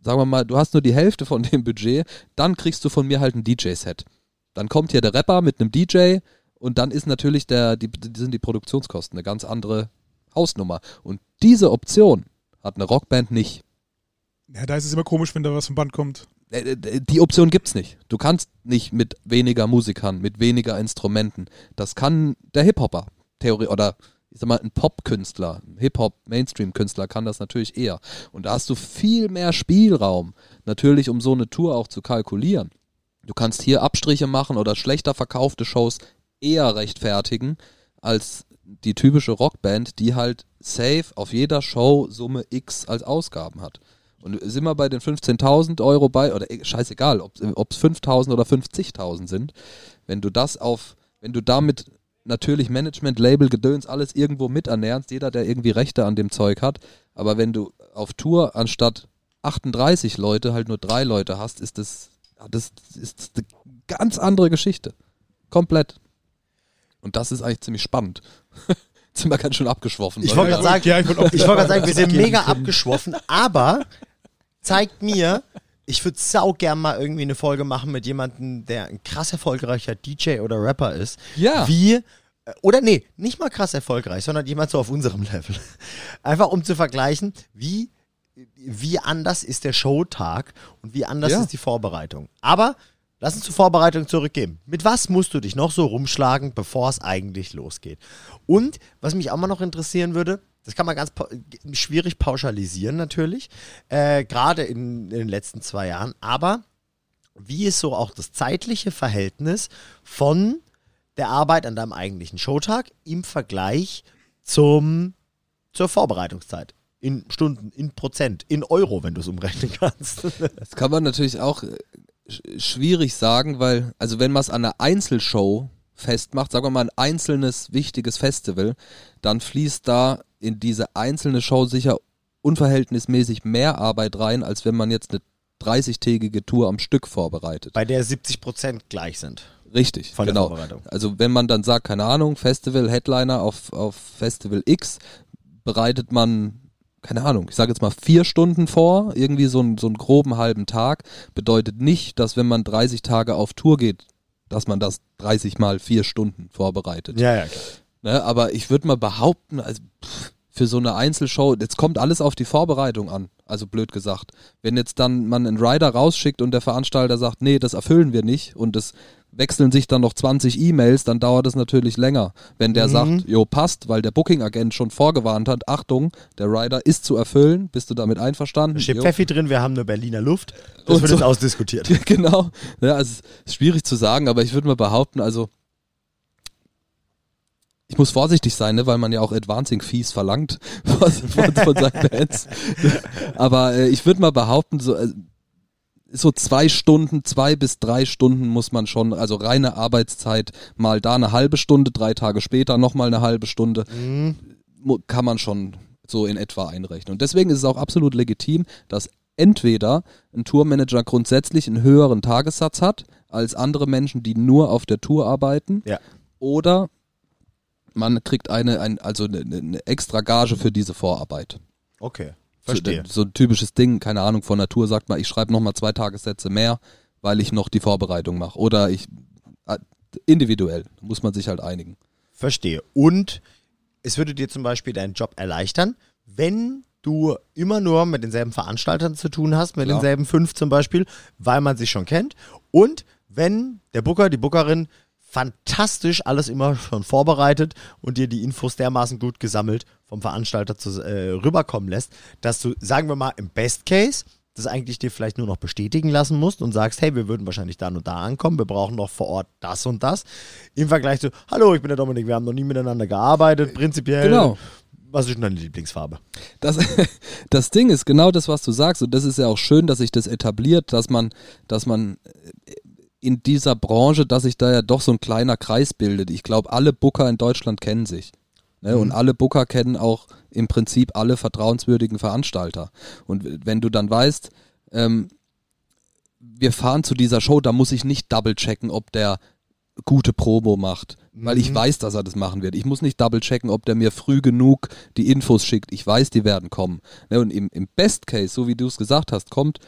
sagen wir mal, du hast nur die Hälfte von dem Budget, dann kriegst du von mir halt ein DJ-Set. Dann kommt hier der Rapper mit einem DJ und dann ist natürlich der, die, sind die Produktionskosten eine ganz andere Hausnummer. Und diese Option hat eine Rockband nicht. Ja, da ist es immer komisch, wenn da was vom Band kommt. Äh, äh, Die Option gibt's nicht. Du kannst nicht mit weniger Musikern, mit weniger Instrumenten. Das kann der Hip-Hopper, Theorie oder ich sag mal ein Pop-Künstler, Hip-Hop-Mainstream-Künstler kann das natürlich eher. Und da hast du viel mehr Spielraum, natürlich um so eine Tour auch zu kalkulieren. Du kannst hier Abstriche machen oder schlechter verkaufte Shows eher rechtfertigen als die typische Rockband, die halt safe auf jeder Show Summe X als Ausgaben hat. Und sind wir bei den 15.000 Euro bei, oder eh, scheißegal, ob es 5.000 oder 50.000 sind, wenn du das auf, wenn du damit natürlich Management, Label, Gedöns, alles irgendwo miternährst, jeder, der irgendwie Rechte an dem Zeug hat, aber wenn du auf Tour anstatt 38 Leute halt nur drei Leute hast, ist das, das ist eine ganz andere Geschichte. Komplett. Und das ist eigentlich ziemlich spannend. Sind wir ganz schön abgeschwoffen. Ich wollte gerade sagen, Ja, ich wollte gerade sagen, wir sind mega können. abgeschwoffen, aber zeigt mir, ich würde sau gern mal irgendwie eine Folge machen mit jemandem, der ein krass erfolgreicher DJ oder Rapper ist. Ja. Wie, äh, oder nee, nicht mal krass erfolgreich, sondern jemand so auf unserem Level. Einfach um zu vergleichen, wie wie anders ist der Showtag und wie anders Ja. ist die Vorbereitung. Aber lass uns zur Vorbereitung zurückgehen. Mit was musst du dich noch so rumschlagen, bevor es eigentlich losgeht? Und was mich auch mal noch interessieren würde, das kann man ganz pa schwierig pauschalisieren natürlich, äh, gerade in, in den letzten zwei Jahren, aber wie ist so auch das zeitliche Verhältnis von der Arbeit an deinem eigentlichen Showtag im Vergleich zum, zur Vorbereitungszeit? In Stunden, in Prozent, in Euro, wenn du es umrechnen kannst. Das kann man natürlich auch äh, sch- schwierig sagen, weil, also wenn man es an einer Einzelshow festmacht, sagen wir mal ein einzelnes wichtiges Festival, dann fließt da in diese einzelne Show sicher unverhältnismäßig mehr Arbeit rein, als wenn man jetzt eine 30-tägige Tour am Stück vorbereitet. Bei der 70 Prozent gleich sind Richtig, von der genau. Vorbereitung. Also wenn man dann sagt, keine Ahnung, Festival, Headliner auf, auf Festival X, bereitet man, keine Ahnung, ich sage jetzt mal vier Stunden vor, irgendwie so, einen- so einen groben halben Tag, bedeutet nicht, dass wenn man 30 Tage auf Tour geht, dass man das 30 mal vier Stunden vorbereitet. Ja, ja, klar. Ne, aber ich würde mal behaupten, also pff, für so eine Einzelshow, jetzt kommt alles auf die Vorbereitung an, also blöd gesagt. Wenn jetzt dann man einen Rider rausschickt und der Veranstalter sagt, nee, das erfüllen wir nicht und es wechseln sich dann noch 20 E-Mails, dann dauert es natürlich länger. Wenn der Mhm. sagt, jo, passt, weil der Booking-Agent schon vorgewarnt hat, Achtung, der Rider ist zu erfüllen, bist du damit einverstanden? Da steht Jo. Pfeffi drin, wir haben eine Berliner Luft. Das Und wird so. jetzt ausdiskutiert. genau. Ja, also es ist schwierig zu sagen, aber ich würde mal behaupten, also ich muss vorsichtig sein, ne, weil man ja auch Advancing Fees verlangt von, von, von seinen Bands. Aber äh, ich würde mal behaupten, so, äh, so zwei Stunden, zwei bis drei Stunden muss man schon, also reine Arbeitszeit, mal da eine halbe Stunde, drei Tage später nochmal eine halbe Stunde, Mhm. kann man schon so in etwa einrechnen. Und deswegen ist es auch absolut legitim, dass entweder ein Tourmanager grundsätzlich einen höheren Tagessatz hat als andere Menschen, die nur auf der Tour arbeiten, Ja. oder man kriegt eine, ein, also eine, eine extra Gage für diese Vorarbeit. Okay, verstehe. So, so ein typisches Ding, keine Ahnung, von Natur sagt man, ich schreibe nochmal zwei Tagessätze mehr, weil ich noch die Vorbereitung mache. Oder ich individuell, muss man sich halt einigen. Verstehe. Und es würde dir zum Beispiel deinen Job erleichtern, wenn du immer nur mit denselben Veranstaltern zu tun hast, mit Klar. denselben fünf zum Beispiel, weil man sich schon kennt. Und wenn der Booker, die Bookerin fantastisch alles immer schon vorbereitet und dir die Infos dermaßen gut gesammelt vom Veranstalter zu, äh, rüberkommen lässt, dass du, sagen wir mal, im Best Case das eigentlich dir vielleicht nur noch bestätigen lassen musst und sagst, hey, wir würden wahrscheinlich da und da ankommen, wir brauchen noch vor Ort das und das. Im Vergleich zu, hallo, ich bin der Dominik, wir haben noch nie miteinander gearbeitet, prinzipiell. Genau. Was ist denn deine Lieblingsfarbe? Das, das Ding ist genau das, was du sagst, und das ist ja auch schön, dass sich das etabliert, dass man, dass man in dieser Branche, dass sich da ja doch so ein kleiner Kreis bildet. Ich glaube, alle Booker in Deutschland kennen sich. Ne? Und alle Booker kennen auch im Prinzip alle vertrauenswürdigen Veranstalter. Und wenn du dann weißt, ähm, wir fahren zu dieser Show, da muss ich nicht double checken, ob der gute Promo macht, weil ich weiß, dass er das machen wird. Ich muss nicht double checken, ob der mir früh genug die Infos schickt. Ich weiß, die werden kommen. Ne, und im, im Best Case, so wie du es gesagt hast, kommt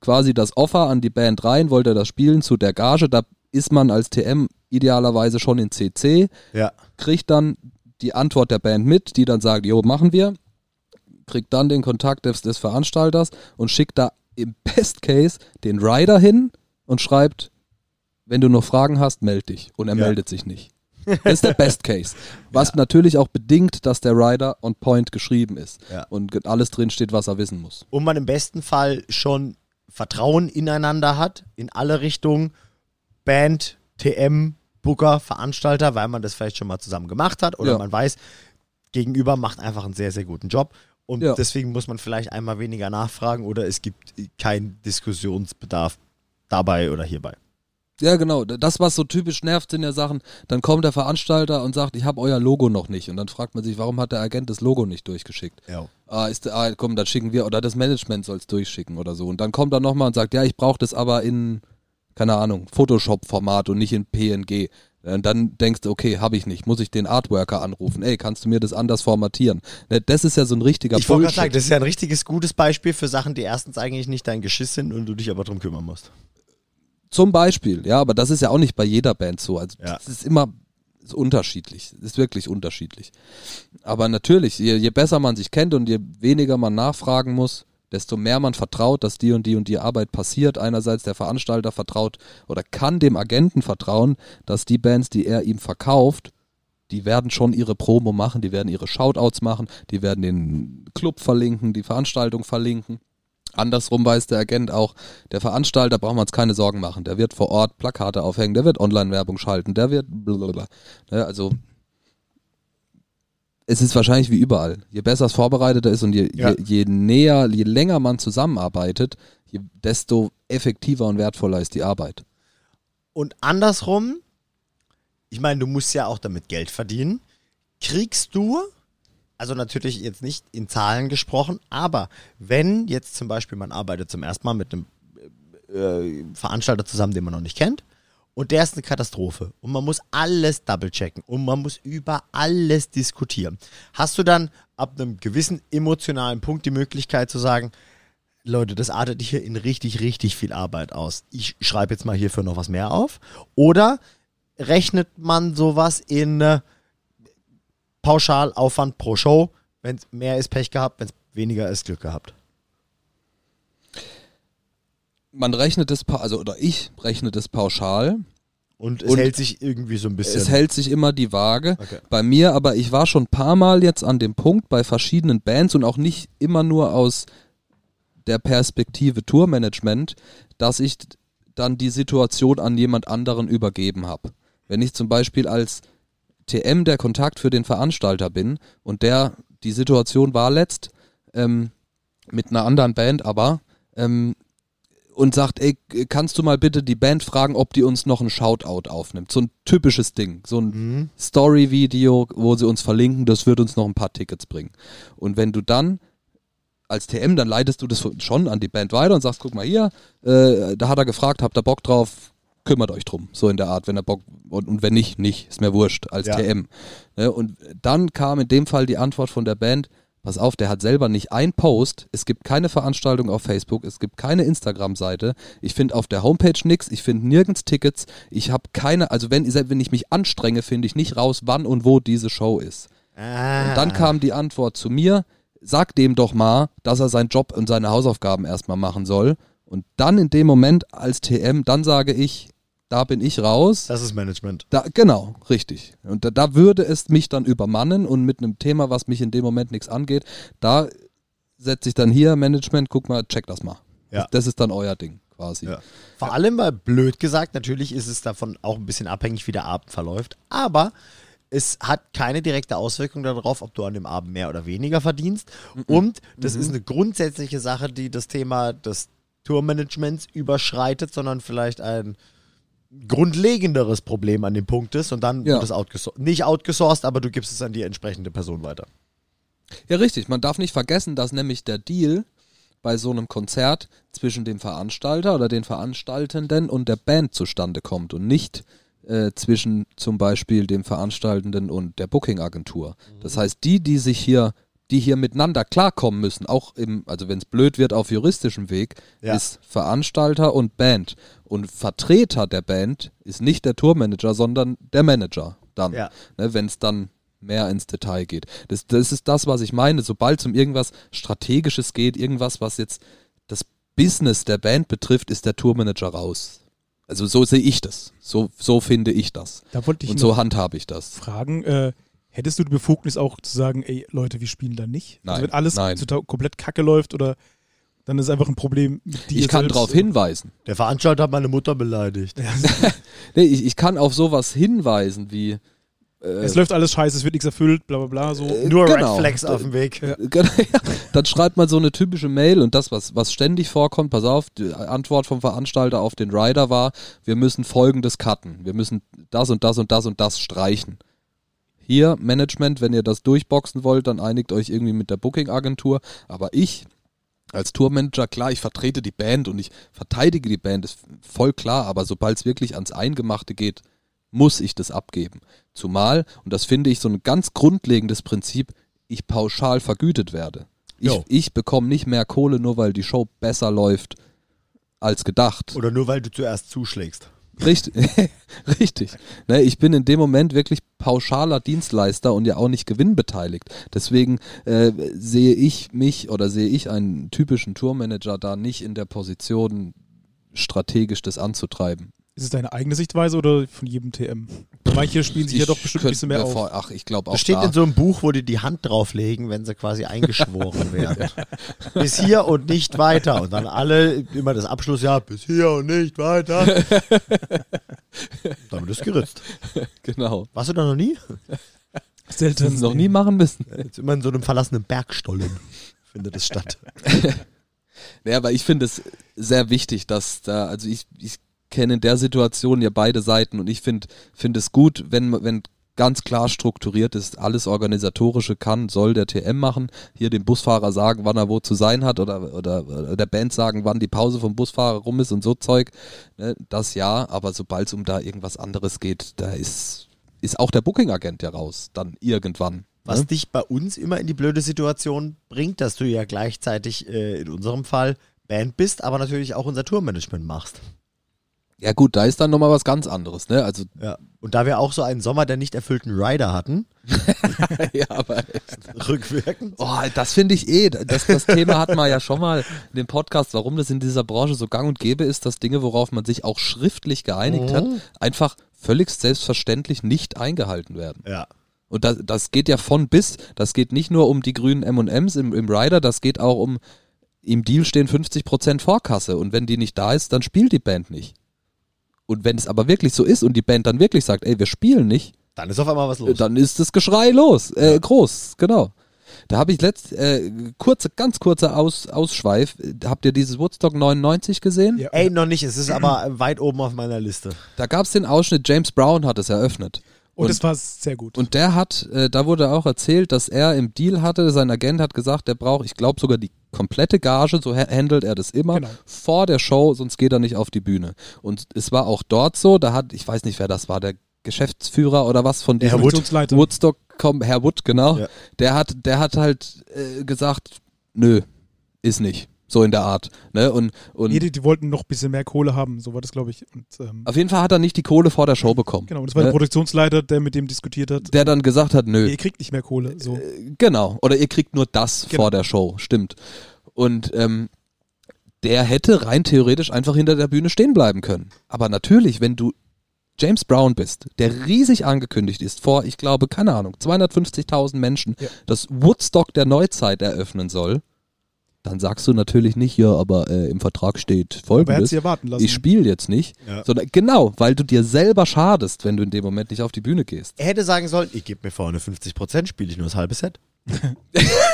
quasi das Offer an die Band rein, wollt ihr das spielen zu der Gage, da ist man als TM idealerweise schon in CC, Ja. kriegt dann die Antwort der Band mit, die dann sagt, jo, machen wir, kriegt dann den Kontakt des, des Veranstalters und schickt da im Best Case den Rider hin und schreibt, wenn du noch Fragen hast, meld dich. Und er Ja. meldet sich nicht. Das ist der Best Case. Was natürlich auch bedingt, dass der Rider on point geschrieben ist Ja. und alles drin steht, was er wissen muss. Und man im besten Fall schon Vertrauen ineinander hat, in alle Richtungen, Band, TM, Booker, Veranstalter, weil man das vielleicht schon mal zusammen gemacht hat oder Ja. man weiß, gegenüber macht einfach einen sehr, sehr guten Job. Und Ja. deswegen muss man vielleicht einmal weniger nachfragen oder es gibt keinen Diskussionsbedarf dabei oder hierbei. Ja, genau. Das, was so typisch nervt, sind ja Sachen, dann kommt der Veranstalter und sagt, ich habe euer Logo noch nicht. Und dann fragt man sich, warum hat der Agent das Logo nicht durchgeschickt? Ja. Ah, ist, ah, komm, dann schicken wir, oder das Management soll es durchschicken oder so. Und dann kommt er nochmal und sagt, ja, ich brauche das aber in, keine Ahnung, Photoshop-Format und nicht in PNG. Und dann denkst du, okay, habe ich nicht, muss ich den Artworker anrufen. Ey, kannst du mir das anders formatieren? Ne, Das ist ja so ein richtiger Ich wollte gerade sagen, das ist ja ein richtiges gutes Beispiel für Sachen, die erstens eigentlich nicht dein Geschiss sind und du dich aber drum kümmern musst. Zum Beispiel, ja, aber das ist ja auch nicht bei jeder Band so. Also Ja. es ist immer ist unterschiedlich. Es ist wirklich unterschiedlich. Aber natürlich, je, je besser man sich kennt und je weniger man nachfragen muss, desto mehr man vertraut, dass die und die und die Arbeit passiert. Einerseits der Veranstalter vertraut oder kann dem Agenten vertrauen, dass die Bands, die er ihm verkauft, die werden schon ihre Promo machen, die werden ihre Shoutouts machen, die werden den Club verlinken, die Veranstaltung verlinken. Andersrum weiß der Agent auch, der Veranstalter braucht man uns keine Sorgen machen. Der wird vor Ort Plakate aufhängen, der wird Online-Werbung schalten, der wird blablabla. Ne, also es ist wahrscheinlich wie überall. Je besser es vorbereitet ist und je, Ja. je, je näher, je länger man zusammenarbeitet, je, desto effektiver und wertvoller ist die Arbeit. Und andersrum, ich meine, du musst ja auch damit Geld verdienen. Kriegst du, also natürlich jetzt nicht in Zahlen gesprochen, aber wenn jetzt zum Beispiel man arbeitet zum ersten Mal mit einem äh, Veranstalter zusammen, den man noch nicht kennt, und der ist eine Katastrophe und man muss alles double checken und man muss über alles diskutieren. Hast du dann ab einem gewissen emotionalen Punkt die Möglichkeit zu sagen, Leute, das artet hier in richtig, richtig viel Arbeit aus. Ich schreibe jetzt mal hierfür noch was mehr auf. Oder rechnet man sowas in Pauschalaufwand pro Show? Wenn es mehr ist, Pech gehabt. Wenn es weniger ist, Glück gehabt. Man rechnet es, also oder ich rechne das pauschal. Und es Und hält sich irgendwie so ein bisschen. Es hält sich immer die Waage. Okay. Bei mir, aber ich war schon ein paar Mal jetzt an dem Punkt bei verschiedenen Bands und auch nicht immer nur aus der Perspektive Tourmanagement, dass ich dann die Situation an jemand anderen übergeben habe. Wenn ich zum Beispiel als TM der Kontakt für den Veranstalter bin und der, die Situation war letzt, ähm, mit einer anderen Band aber, ähm, und sagt, ey, kannst du mal bitte die Band fragen, ob die uns noch ein Shoutout aufnimmt? So ein typisches Ding, so ein Mhm. Story-Video, wo sie uns verlinken, das wird uns noch ein paar Tickets bringen. Und wenn du dann als TM, dann leitest du das schon an die Band weiter und sagst, guck mal hier, äh, da hat er gefragt, habt ihr Bock drauf, kümmert euch drum. So in der Art, wenn er Bock, und, und wenn nicht, nicht, ist mir wurscht, als Ja. TM. Ne? Und dann kam in dem Fall die Antwort von der Band, pass auf, der hat selber nicht ein Post, es gibt keine Veranstaltung auf Facebook, es gibt keine Instagram-Seite, ich finde auf der Homepage nichts, ich finde nirgends Tickets, ich habe keine, also wenn, selbst wenn ich mich anstrenge, finde ich nicht raus, wann und wo diese Show ist. Ah. Und dann kam die Antwort zu mir, sag dem doch mal, dass er seinen Job und seine Hausaufgaben erstmal machen soll. Und dann in dem Moment als TM, dann sage ich, da bin ich raus. Das ist Management. Da, genau, richtig. Und da, da würde es mich dann übermannen und mit einem Thema, was mich in dem Moment nichts angeht, da setze ich dann hier Management, guck mal, check das mal. Ja. Das, das ist dann euer Ding quasi. Ja. Vor allem, weil blöd gesagt, natürlich ist es davon auch ein bisschen abhängig, wie der Abend verläuft. Aber es hat keine direkte Auswirkung darauf, ob du an dem Abend mehr oder weniger verdienst. Und das ist eine grundsätzliche Sache, die das Thema des Tourmanagements überschreitet, sondern vielleicht ein grundlegenderes Problem an dem Punkt ist und dann Ja. wird es outgesourced. Nicht outgesourced, aber du gibst es an die entsprechende Person weiter. Ja, richtig. Man darf nicht vergessen, dass nämlich der Deal bei so einem Konzert zwischen dem Veranstalter oder den Veranstaltenden und der Band zustande kommt und nicht äh, zwischen zum Beispiel dem Veranstaltenden und der Booking-Agentur. Das heißt, die, die sich hier, die hier miteinander klarkommen müssen, auch im, also wenn es blöd wird auf juristischem Weg, Ja. ist Veranstalter und Band. Und Vertreter der Band ist nicht der Tourmanager, sondern der Manager dann Ja. ne, wenn es dann mehr ins Detail geht. Das, das ist das, was ich meine. Sobald es um irgendwas Strategisches geht, irgendwas, was jetzt das Business der Band betrifft, ist der Tourmanager raus. Also so sehe ich das. So, so finde ich das. Da wollte ich Und so handhabe ich das. fragen, äh, hättest du die Befugnis auch zu sagen, ey Leute, wir spielen da nicht? Nein, also wenn alles nein. komplett kacke läuft oder dann ist es einfach ein Problem mit dir Ich kann darauf hinweisen. Der Veranstalter hat meine Mutter beleidigt. Nee, ich, ich kann auf sowas hinweisen wie äh, Es läuft alles scheiße, es wird nichts erfüllt, bla bla bla. So. Äh, Nur genau. Red Flags auf dem Weg. Genau, ja. Dann schreibt man so eine typische Mail und das, was, was ständig vorkommt, pass auf, die Antwort vom Veranstalter auf den Rider war, wir müssen folgendes cutten. Wir müssen das und das und das und das streichen. Hier, Management, wenn ihr das durchboxen wollt, dann einigt euch irgendwie mit der Booking-Agentur. Aber ich, als Tourmanager, klar, ich vertrete die Band und ich verteidige die Band, ist voll klar, aber sobald es wirklich ans Eingemachte geht, muss ich das abgeben. Zumal, und das finde ich so ein ganz grundlegendes Prinzip, ich pauschal vergütet werde. Ich, ich bekomme nicht mehr Kohle, nur weil die Show besser läuft als gedacht. Oder nur weil du zuerst zuschlägst. Richtig, richtig. Ne, ich bin in dem Moment wirklich pauschaler Dienstleister und ja auch nicht gewinnbeteiligt. Deswegen äh, sehe ich mich oder sehe ich einen typischen Tourmanager da nicht in der Position, strategisch das anzutreiben. Ist es deine eigene Sichtweise oder von jedem TM? Manche spielen sich ja doch bestimmt ein bisschen mehr auf. Vor, ach, ich glaube auch Das steht da. in so einem Buch, wo die die Hand drauflegen, wenn sie quasi eingeschworen werden. bis hier und nicht weiter. Und dann alle immer das Abschlussjahr, bis hier und nicht weiter. Damit ist geritzt. genau. Warst du da noch nie? Das Selten. noch nie machen müssen. Jetzt immer in so einem verlassenen Bergstollen findet es statt. Ja, aber ich finde es sehr wichtig, dass da, also ich, ich kenne in der Situation ja beide Seiten und ich finde finde es gut, wenn, wenn ganz klar strukturiert ist, alles Organisatorische kann, soll der TM machen, hier dem Busfahrer sagen, wann er wo zu sein hat oder, oder, oder der Band sagen, wann die Pause vom Busfahrer rum ist und so Zeug, ne, das ja, aber sobald es um da irgendwas anderes geht, da ist, ist auch der Booking-Agent ja raus, dann irgendwann. Was ne? dich bei uns immer in die blöde Situation bringt, dass du ja gleichzeitig äh, in unserem Fall Band bist, aber natürlich auch unser Tourmanagement machst. Ja gut, da ist dann nochmal was ganz anderes, ne, also, Ja. Und da wir auch so einen Sommer der nicht erfüllten Rider hatten, ja, aber rückwirkend, Oh, das finde ich eh. Das, das Thema hatten wir ja schon mal in dem Podcast, warum das in dieser Branche so gang und gäbe ist, dass Dinge, worauf man sich auch schriftlich geeinigt hat, einfach völlig selbstverständlich nicht eingehalten werden. ja. Und das, das geht ja von bis. Das geht nicht nur um die grünen M&Ms im, im Rider, das geht auch um, im Deal stehen 50% Vorkasse und wenn die nicht da ist, dann spielt die Band nicht. Und wenn es aber wirklich so ist und die Band dann wirklich sagt, ey, wir spielen nicht, Dann ist auf einmal was los. dann ist das Geschrei los, äh, groß, genau. Da habe ich letzt, äh, kurze, ganz kurzer Aus, Ausschweif. Habt ihr dieses Woodstock 99 gesehen? Ja. Ey, noch nicht. Es ist aber weit oben auf meiner Liste. Da gab es den Ausschnitt, James Brown hat es eröffnet. Und es war sehr gut. Und der hat, äh, da wurde auch erzählt, dass er im Deal hatte, sein Agent hat gesagt, der braucht, ich glaube sogar die komplette Gage, so ha- handelt er das immer, Genau. vor der Show, sonst geht er nicht auf die Bühne. Und es war auch dort so, da hat, ich weiß nicht, wer das war, der Geschäftsführer oder was von diesem Herr Wood. Woodstock, komm, Herr Wood, genau, Ja. der hat, der hat halt äh, gesagt, nö, ist nicht. So in der Art. Ne? Und, und Nee, die, die wollten noch ein bisschen mehr Kohle haben, so war das, glaube ich. Und, ähm, auf jeden Fall hat er nicht die Kohle vor der Show bekommen. genau, und das war der ne? Produktionsleiter, der mit dem diskutiert hat. Der dann gesagt hat, nö. Ihr kriegt nicht mehr Kohle. So. Genau. Oder ihr kriegt nur das Genau. vor der Show. Stimmt. Und ähm, der hätte rein theoretisch einfach hinter der Bühne stehen bleiben können. Aber natürlich, wenn du James Brown bist, der riesig angekündigt ist vor, ich glaube, keine Ahnung, 250.000 Menschen, Ja. das Woodstock der Neuzeit eröffnen soll, dann sagst du natürlich nicht, ja, aber äh, im Vertrag steht folgendes. Ich spiele jetzt nicht, Ja. sondern genau, weil du dir selber schadest, wenn du in dem Moment nicht auf die Bühne gehst. Er hätte sagen sollen, ich gebe mir vorne 50%, spiele ich nur das halbe Set.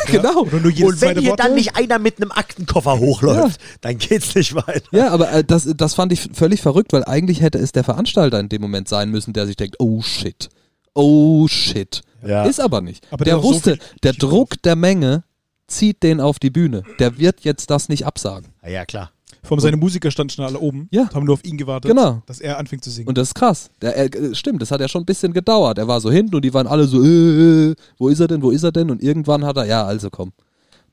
Genau. Nur jedes Und wenn hier Wort. dann nicht einer mit einem Aktenkoffer hochläuft, dann geht's nicht weiter. Ja, aber äh, das, das fand ich völlig verrückt, weil eigentlich hätte es der Veranstalter in dem Moment sein müssen, der sich denkt, oh shit, oh shit. Ja. Ist aber nicht. Aber der der so wusste, viel- der Druck der Menge zieht den auf die Bühne. Der wird jetzt das nicht absagen. Ja, ja klar. Vor allem seine Musiker standen schon alle oben. Ja. Haben nur auf ihn gewartet, Genau. dass er anfängt zu singen. Und das ist krass. Der, er, äh, stimmt, das hat ja schon ein bisschen gedauert. Er war so hinten und die waren alle so, äh, äh, wo ist er denn, wo ist er denn? Und irgendwann hat er, ja, also komm.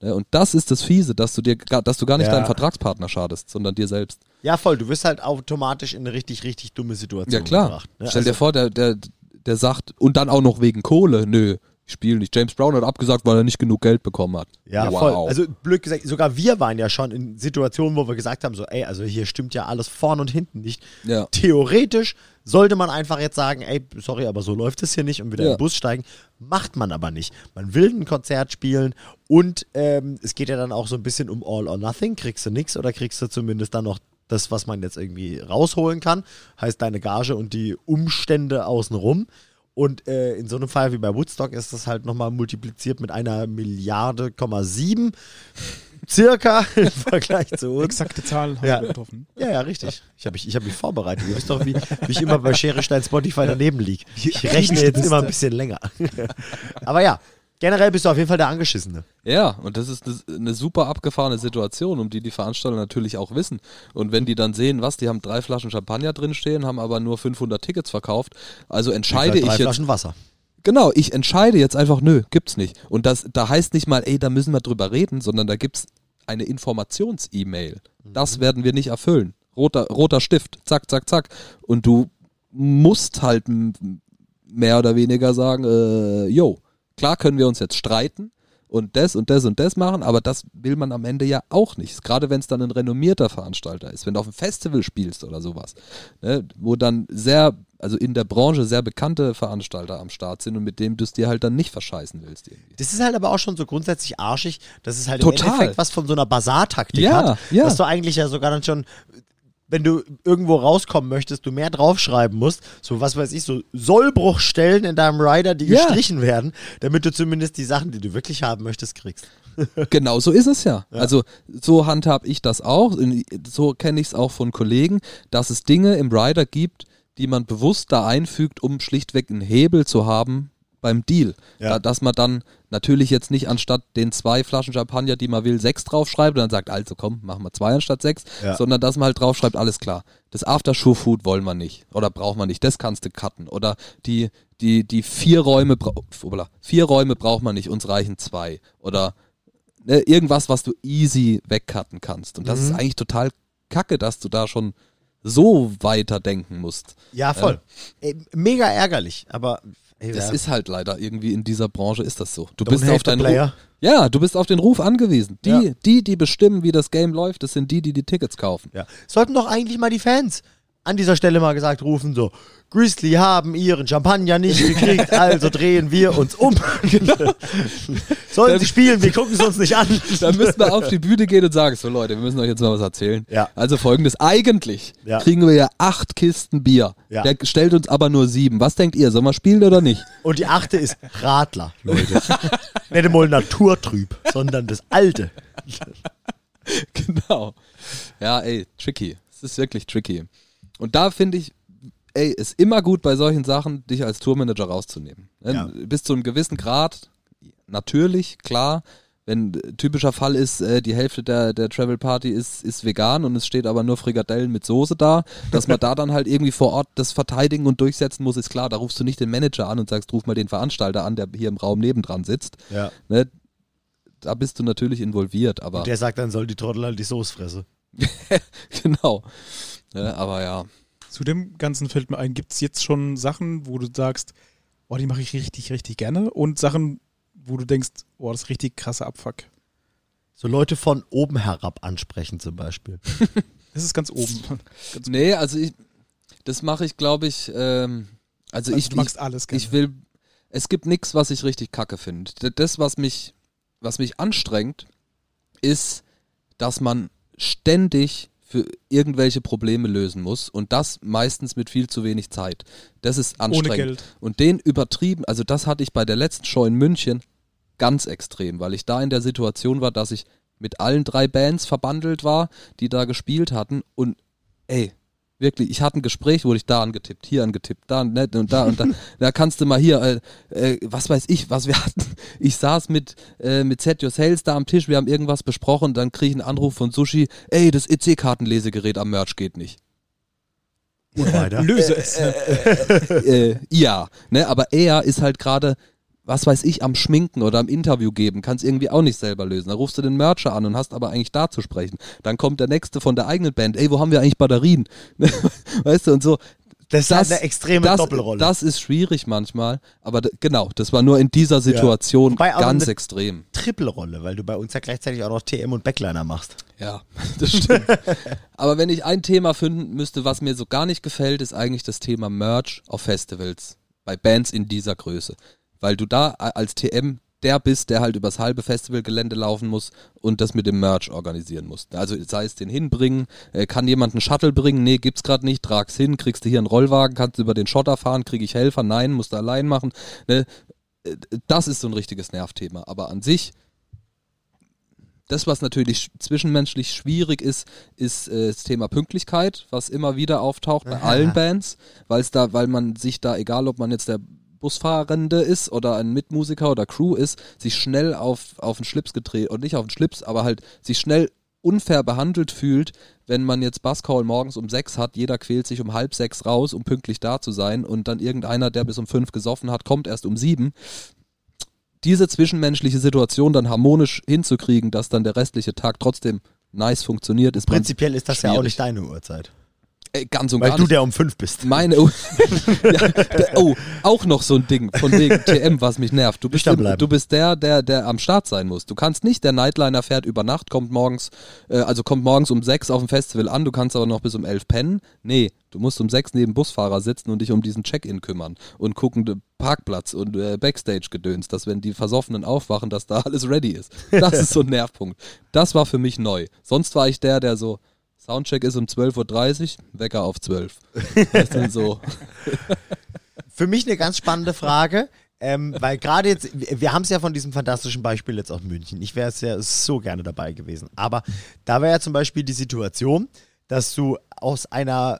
Ne, Und das ist das Fiese, dass du dir, gar- dass du gar nicht Ja. deinem Vertragspartner schadest, sondern dir selbst. Ja, voll. Du wirst halt automatisch in eine richtig, richtig dumme Situation Ja klar. gebracht. ne? Stell dir Also- vor, der, der, der sagt, und dann auch noch wegen Kohle, nö, ich spiele nicht. James Brown hat abgesagt, weil er nicht genug Geld bekommen hat. Ja, wow. voll. Also blöd gesagt, sogar wir waren ja schon in Situationen, wo wir gesagt haben, so, ey, also hier stimmt ja alles vorn und hinten nicht. Ja. Theoretisch sollte man einfach jetzt sagen, ey, sorry, aber so läuft es hier nicht und wieder in Ja. den Bus steigen. Macht man aber nicht. Man will ein Konzert spielen und ähm, es geht ja dann auch so ein bisschen um All or Nothing. Kriegst du nichts oder kriegst du zumindest dann noch das, was man jetzt irgendwie rausholen kann. Heißt deine Gage und die Umstände außenrum. Und äh, in so einem Fall wie bei Woodstock ist das halt nochmal multipliziert mit einer Milliarde, Komma sieben circa im Vergleich zu uns. Exakte Zahl haben Ja. wir getroffen. Ja, ja, richtig. Ich habe mich, ich hab mich vorbereitet. Ihr wisst doch, wie, wie ich immer bei Schere Stein Spotify daneben liege. Ich rechne jetzt immer ein bisschen länger. Aber ja, generell bist du auf jeden Fall der Angeschissene. Ja, und das ist eine, super abgefahrene Situation, um die die Veranstalter natürlich auch wissen. Und wenn die dann sehen, was, die haben drei Flaschen Champagner drinstehen, haben aber nur 500 Tickets verkauft, also entscheide drei ich jetzt, Flaschen Wasser. genau, ich entscheide jetzt einfach, nö, gibt's nicht. Und das, da heißt nicht mal, ey, da müssen wir drüber reden, sondern da gibt's eine Informations-E-Mail. Das werden wir nicht erfüllen. roter, roter Stift, zack, zack, zack. Und du musst halt mehr oder weniger sagen, äh, yo, klar können wir uns jetzt streiten und das und das und das machen, aber das will man am Ende ja auch nicht. Gerade wenn es dann ein renommierter Veranstalter ist, wenn du auf einem Festival spielst oder sowas, ne, wo dann sehr, also in der Branche sehr bekannte Veranstalter am Start sind und mit dem du es dir halt dann nicht verscheißen willst irgendwie. Das ist halt aber auch schon so grundsätzlich arschig, dass es halt Total. im Endeffekt was von so einer Basar-Taktik Ja, hat, ja. dass du eigentlich ja sogar dann schon, wenn du irgendwo rauskommen möchtest, du mehr draufschreiben musst, so was weiß ich, so Sollbruchstellen in deinem Rider, die Ja. gestrichen werden, damit du zumindest die Sachen, die du wirklich haben möchtest, kriegst. Genau so ist es ja. Also so handhab ich das auch. So kenne ich es auch von Kollegen, dass es Dinge im Rider gibt, die man bewusst da einfügt, um schlichtweg einen Hebel zu haben beim Deal. Ja. Da, dass man dann natürlich jetzt nicht anstatt den zwei Flaschen Champagner, die man will, sechs draufschreibt und dann sagt, also komm, machen wir zwei anstatt sechs, Ja. sondern dass man halt draufschreibt, alles klar. Das Aftershow-Food wollen wir nicht oder braucht man nicht, das kannst du cutten. Oder die, die, die vier Räume, vier Räume braucht man nicht, uns reichen zwei. Oder ne, irgendwas, was du easy wegcutten kannst. Und das Mhm. ist eigentlich total kacke, dass du da schon so weiter denken musst. Ja, voll. Ey, mega ärgerlich, aber ey, Das ist halt leider irgendwie in dieser Branche ist das so. Du Don't bist auf deinen. Ruf. Ja, du bist auf den Ruf angewiesen. Die, Ja. die, die bestimmen, wie das Game läuft, das sind die, die die Tickets kaufen. Ja. Sollten doch eigentlich mal die Fans an dieser Stelle mal gesagt rufen, so, Grizzly haben ihren Champagner nicht gekriegt, also drehen wir uns um. Sollen sie spielen, wir gucken es uns nicht an. Dann müssen wir auf die Bühne gehen und sagen, so Leute, wir müssen euch jetzt mal was erzählen. Ja. Also folgendes, eigentlich Ja. kriegen wir ja acht Kisten Bier. Ja. Der stellt uns aber nur sieben. Was denkt ihr, sollen wir spielen oder nicht? Und die achte ist Radler, Leute. Nicht mal naturtrüb, sondern das alte. genau. Ja, ey, tricky. Es ist wirklich tricky. Und da finde ich, ey, ist immer gut bei solchen Sachen, dich als Tourmanager rauszunehmen. Ne? Ja. Bis zu einem gewissen Grad, natürlich, klar. Wenn typischer Fall ist, äh, die Hälfte der, der Travel Party ist, ist vegan und es steht aber nur Frikadellen mit Soße da, dass man da dann halt irgendwie vor Ort das verteidigen und durchsetzen muss, ist klar. Da rufst du nicht den Manager an und sagst, ruf mal den Veranstalter an, der hier im Raum nebendran sitzt. Ja. Ne? Da bist du natürlich involviert, aber. Der sagt, dann soll die Trottel halt die Soße fressen. genau. Ne, aber ja. Zu dem Ganzen fällt mir ein, gibt es jetzt schon Sachen, wo du sagst, oh, die mache ich richtig, richtig gerne und Sachen, wo du denkst, oh, das ist richtig krasser Abfuck. So Leute von oben herab ansprechen zum Beispiel. Das ist ganz oben. Ganz Nee, also ich, das mache ich, glaube ich, ähm, also, Also ich, du magst alles ich, gerne. ich will, es gibt nichts, was ich richtig kacke finde. Das, was mich, was mich anstrengt, ist, dass man ständig für irgendwelche Probleme lösen muss und das meistens mit viel zu wenig Zeit. Das ist anstrengend. Geld. Und den übertrieben, also das hatte ich bei der letzten Show in München ganz extrem, weil ich da in der Situation war, dass ich mit allen drei Bands verbandelt war, die da gespielt hatten und ey, wirklich, ich hatte ein Gespräch, wurde ich da angetippt, hier angetippt, da ne, und da und da, da kannst du mal hier, äh, äh, was weiß ich, was wir hatten. Ich saß mit, äh, mit Set Your Sales da am Tisch, wir haben irgendwas besprochen, dann kriege ich einen Anruf von Sushi, ey, das EC-Kartenlesegerät am Merch geht nicht. Und weiter. Löse es. äh, ja, ne, aber er ist halt gerade, was weiß ich, am Schminken oder am Interview geben, kann es irgendwie auch nicht selber lösen. Da rufst du den Mercher an und hast aber eigentlich da zu sprechen. Dann kommt der nächste von der eigenen Band, ey, wo haben wir eigentlich Batterien? weißt du, und so. Das ist halt eine extreme das, Doppelrolle. Das ist schwierig manchmal, aber genau, das war nur in dieser Situation auch ganz eine- extrem. Trippelrolle, weil du bei uns ja gleichzeitig auch noch TM und Backliner machst. Ja, das stimmt. Aber wenn ich ein Thema finden müsste, was mir so gar nicht gefällt, ist eigentlich das Thema Merch auf Festivals. Bei Bands in dieser Größe. Weil du da als TM der bist, der halt übers halbe Festivalgelände laufen muss und das mit dem Merch organisieren muss. Also sei es den hinbringen, äh, kann jemand einen Shuttle bringen? Nee, gibt's gerade nicht, trag's hin, kriegst du hier einen Rollwagen, kannst du über den Schotter fahren, kriege ich Helfer? Nein, musst du allein machen. Ne? Äh, Das ist so ein richtiges Nervthema. Aber an sich das, was natürlich sch- zwischenmenschlich schwierig ist, ist äh, das Thema Pünktlichkeit, was immer wieder auftaucht bei allen Bands, weil es da, weil man sich da, egal ob man jetzt der Busfahrende ist oder ein Mitmusiker oder Crew ist, sich schnell auf, auf den Schlips gedreht, und nicht auf den Schlips, aber halt sich schnell unfair behandelt fühlt, wenn man jetzt Buzzcall morgens um sechs hat, jeder quält sich um halb sechs raus, um pünktlich da zu sein und dann irgendeiner, der bis um fünf gesoffen hat, kommt erst um sieben diese zwischenmenschliche Situation dann harmonisch hinzukriegen, dass dann der restliche Tag trotzdem nice funktioniert, ist Prinzipiell ist das ja auch schwierig. nicht deine Uhrzeit. Äh, ganz und Weil gar du nicht. der um fünf bist. Meine Uhr. ja, der, oh, auch noch so ein Ding von wegen TM, was mich nervt. Du bist, im, du bist der, der, der am Start sein muss. Du kannst nicht, der Nightliner fährt über Nacht, kommt morgens, äh, also kommt morgens um sechs auf dem Festival an, du kannst aber noch bis um elf pennen. Nee, du musst um sechs neben Busfahrer sitzen und dich um diesen Check-in kümmern und gucken, Parkplatz und äh, Backstage-Gedöns, dass wenn die Versoffenen aufwachen, dass da alles ready ist. Das ist so ein Nervpunkt. Das war für mich neu. Sonst war ich der, der so, Soundcheck ist um 12.30 Uhr, Wecker auf 12. Das dann so. Für mich eine ganz spannende Frage. Ähm, weil gerade jetzt, wir haben es ja von diesem fantastischen Beispiel jetzt aus München. Ich wäre es ja so gerne dabei gewesen. Aber da wäre ja zum Beispiel die Situation, dass du aus einer,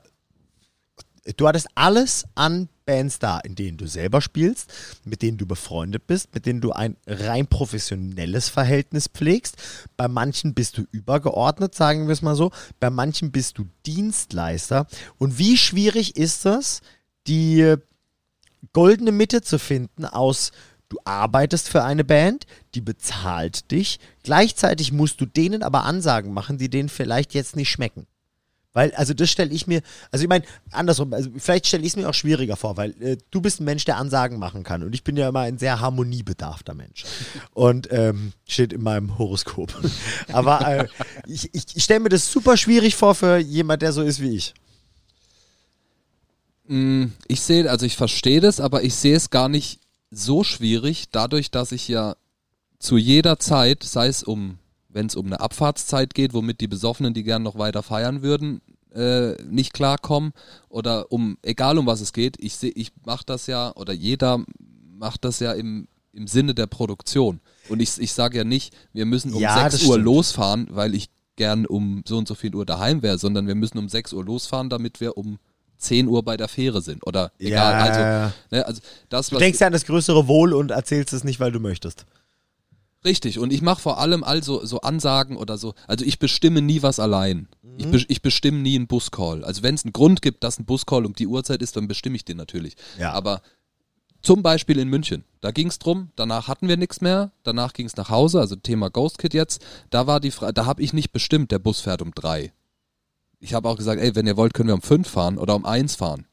du hattest alles an Bands da, in denen du selber spielst, mit denen du befreundet bist, mit denen du ein rein professionelles Verhältnis pflegst. Bei manchen bist du übergeordnet, sagen wir es mal so. Bei manchen bist du Dienstleister. Und wie schwierig ist das, die goldene Mitte zu finden aus du arbeitest für eine Band, die bezahlt dich, gleichzeitig musst du denen aber Ansagen machen, die denen vielleicht jetzt nicht schmecken. Weil, also das stelle ich mir, also ich meine, andersrum, also vielleicht stelle ich es mir auch schwieriger vor, weil äh, du bist ein Mensch, der Ansagen machen kann und ich bin ja immer ein sehr harmoniebedarfter Mensch. Und ähm, steht in meinem Horoskop. Aber äh, ich, ich, stelle mir das super schwierig vor für jemand, der so ist wie ich. Mm, Ich sehe, also ich verstehe das, aber ich sehe es gar nicht so schwierig, dadurch, dass ich ja zu jeder Zeit, sei es um, wenn es um eine Abfahrtszeit geht, womit die Besoffenen, die gern noch weiter feiern würden, äh, nicht klarkommen oder um, egal um was es geht, ich sehe, ich mache das ja oder jeder macht das ja im, im Sinne der Produktion. Und ich, ich sage ja nicht, wir müssen um Ja, 6 das Uhr stimmt. losfahren, weil ich gern um so und so viel Uhr daheim wäre, sondern wir müssen um 6 Uhr losfahren, damit wir um 10 Uhr bei der Fähre sind. Oder egal, Ja. also, ne, also das, Du denkst ja an das größere Wohl und erzählst es nicht, weil du möchtest. Richtig, und ich mache vor allem also so Ansagen oder so. Also ich bestimme nie was allein. Ich, be ich bestimme nie einen Buscall. Also wenn es einen Grund gibt, dass ein Buscall um die Uhrzeit ist, dann bestimme ich den natürlich. Ja. Aber zum Beispiel in München, da ging es drum, danach hatten wir nichts mehr, danach ging es nach Hause, also Thema Ghost Kid jetzt, da war die Frage, da habe ich nicht bestimmt, der Bus fährt um drei. Ich habe auch gesagt, ey, wenn ihr wollt, können wir um fünf fahren oder um eins fahren.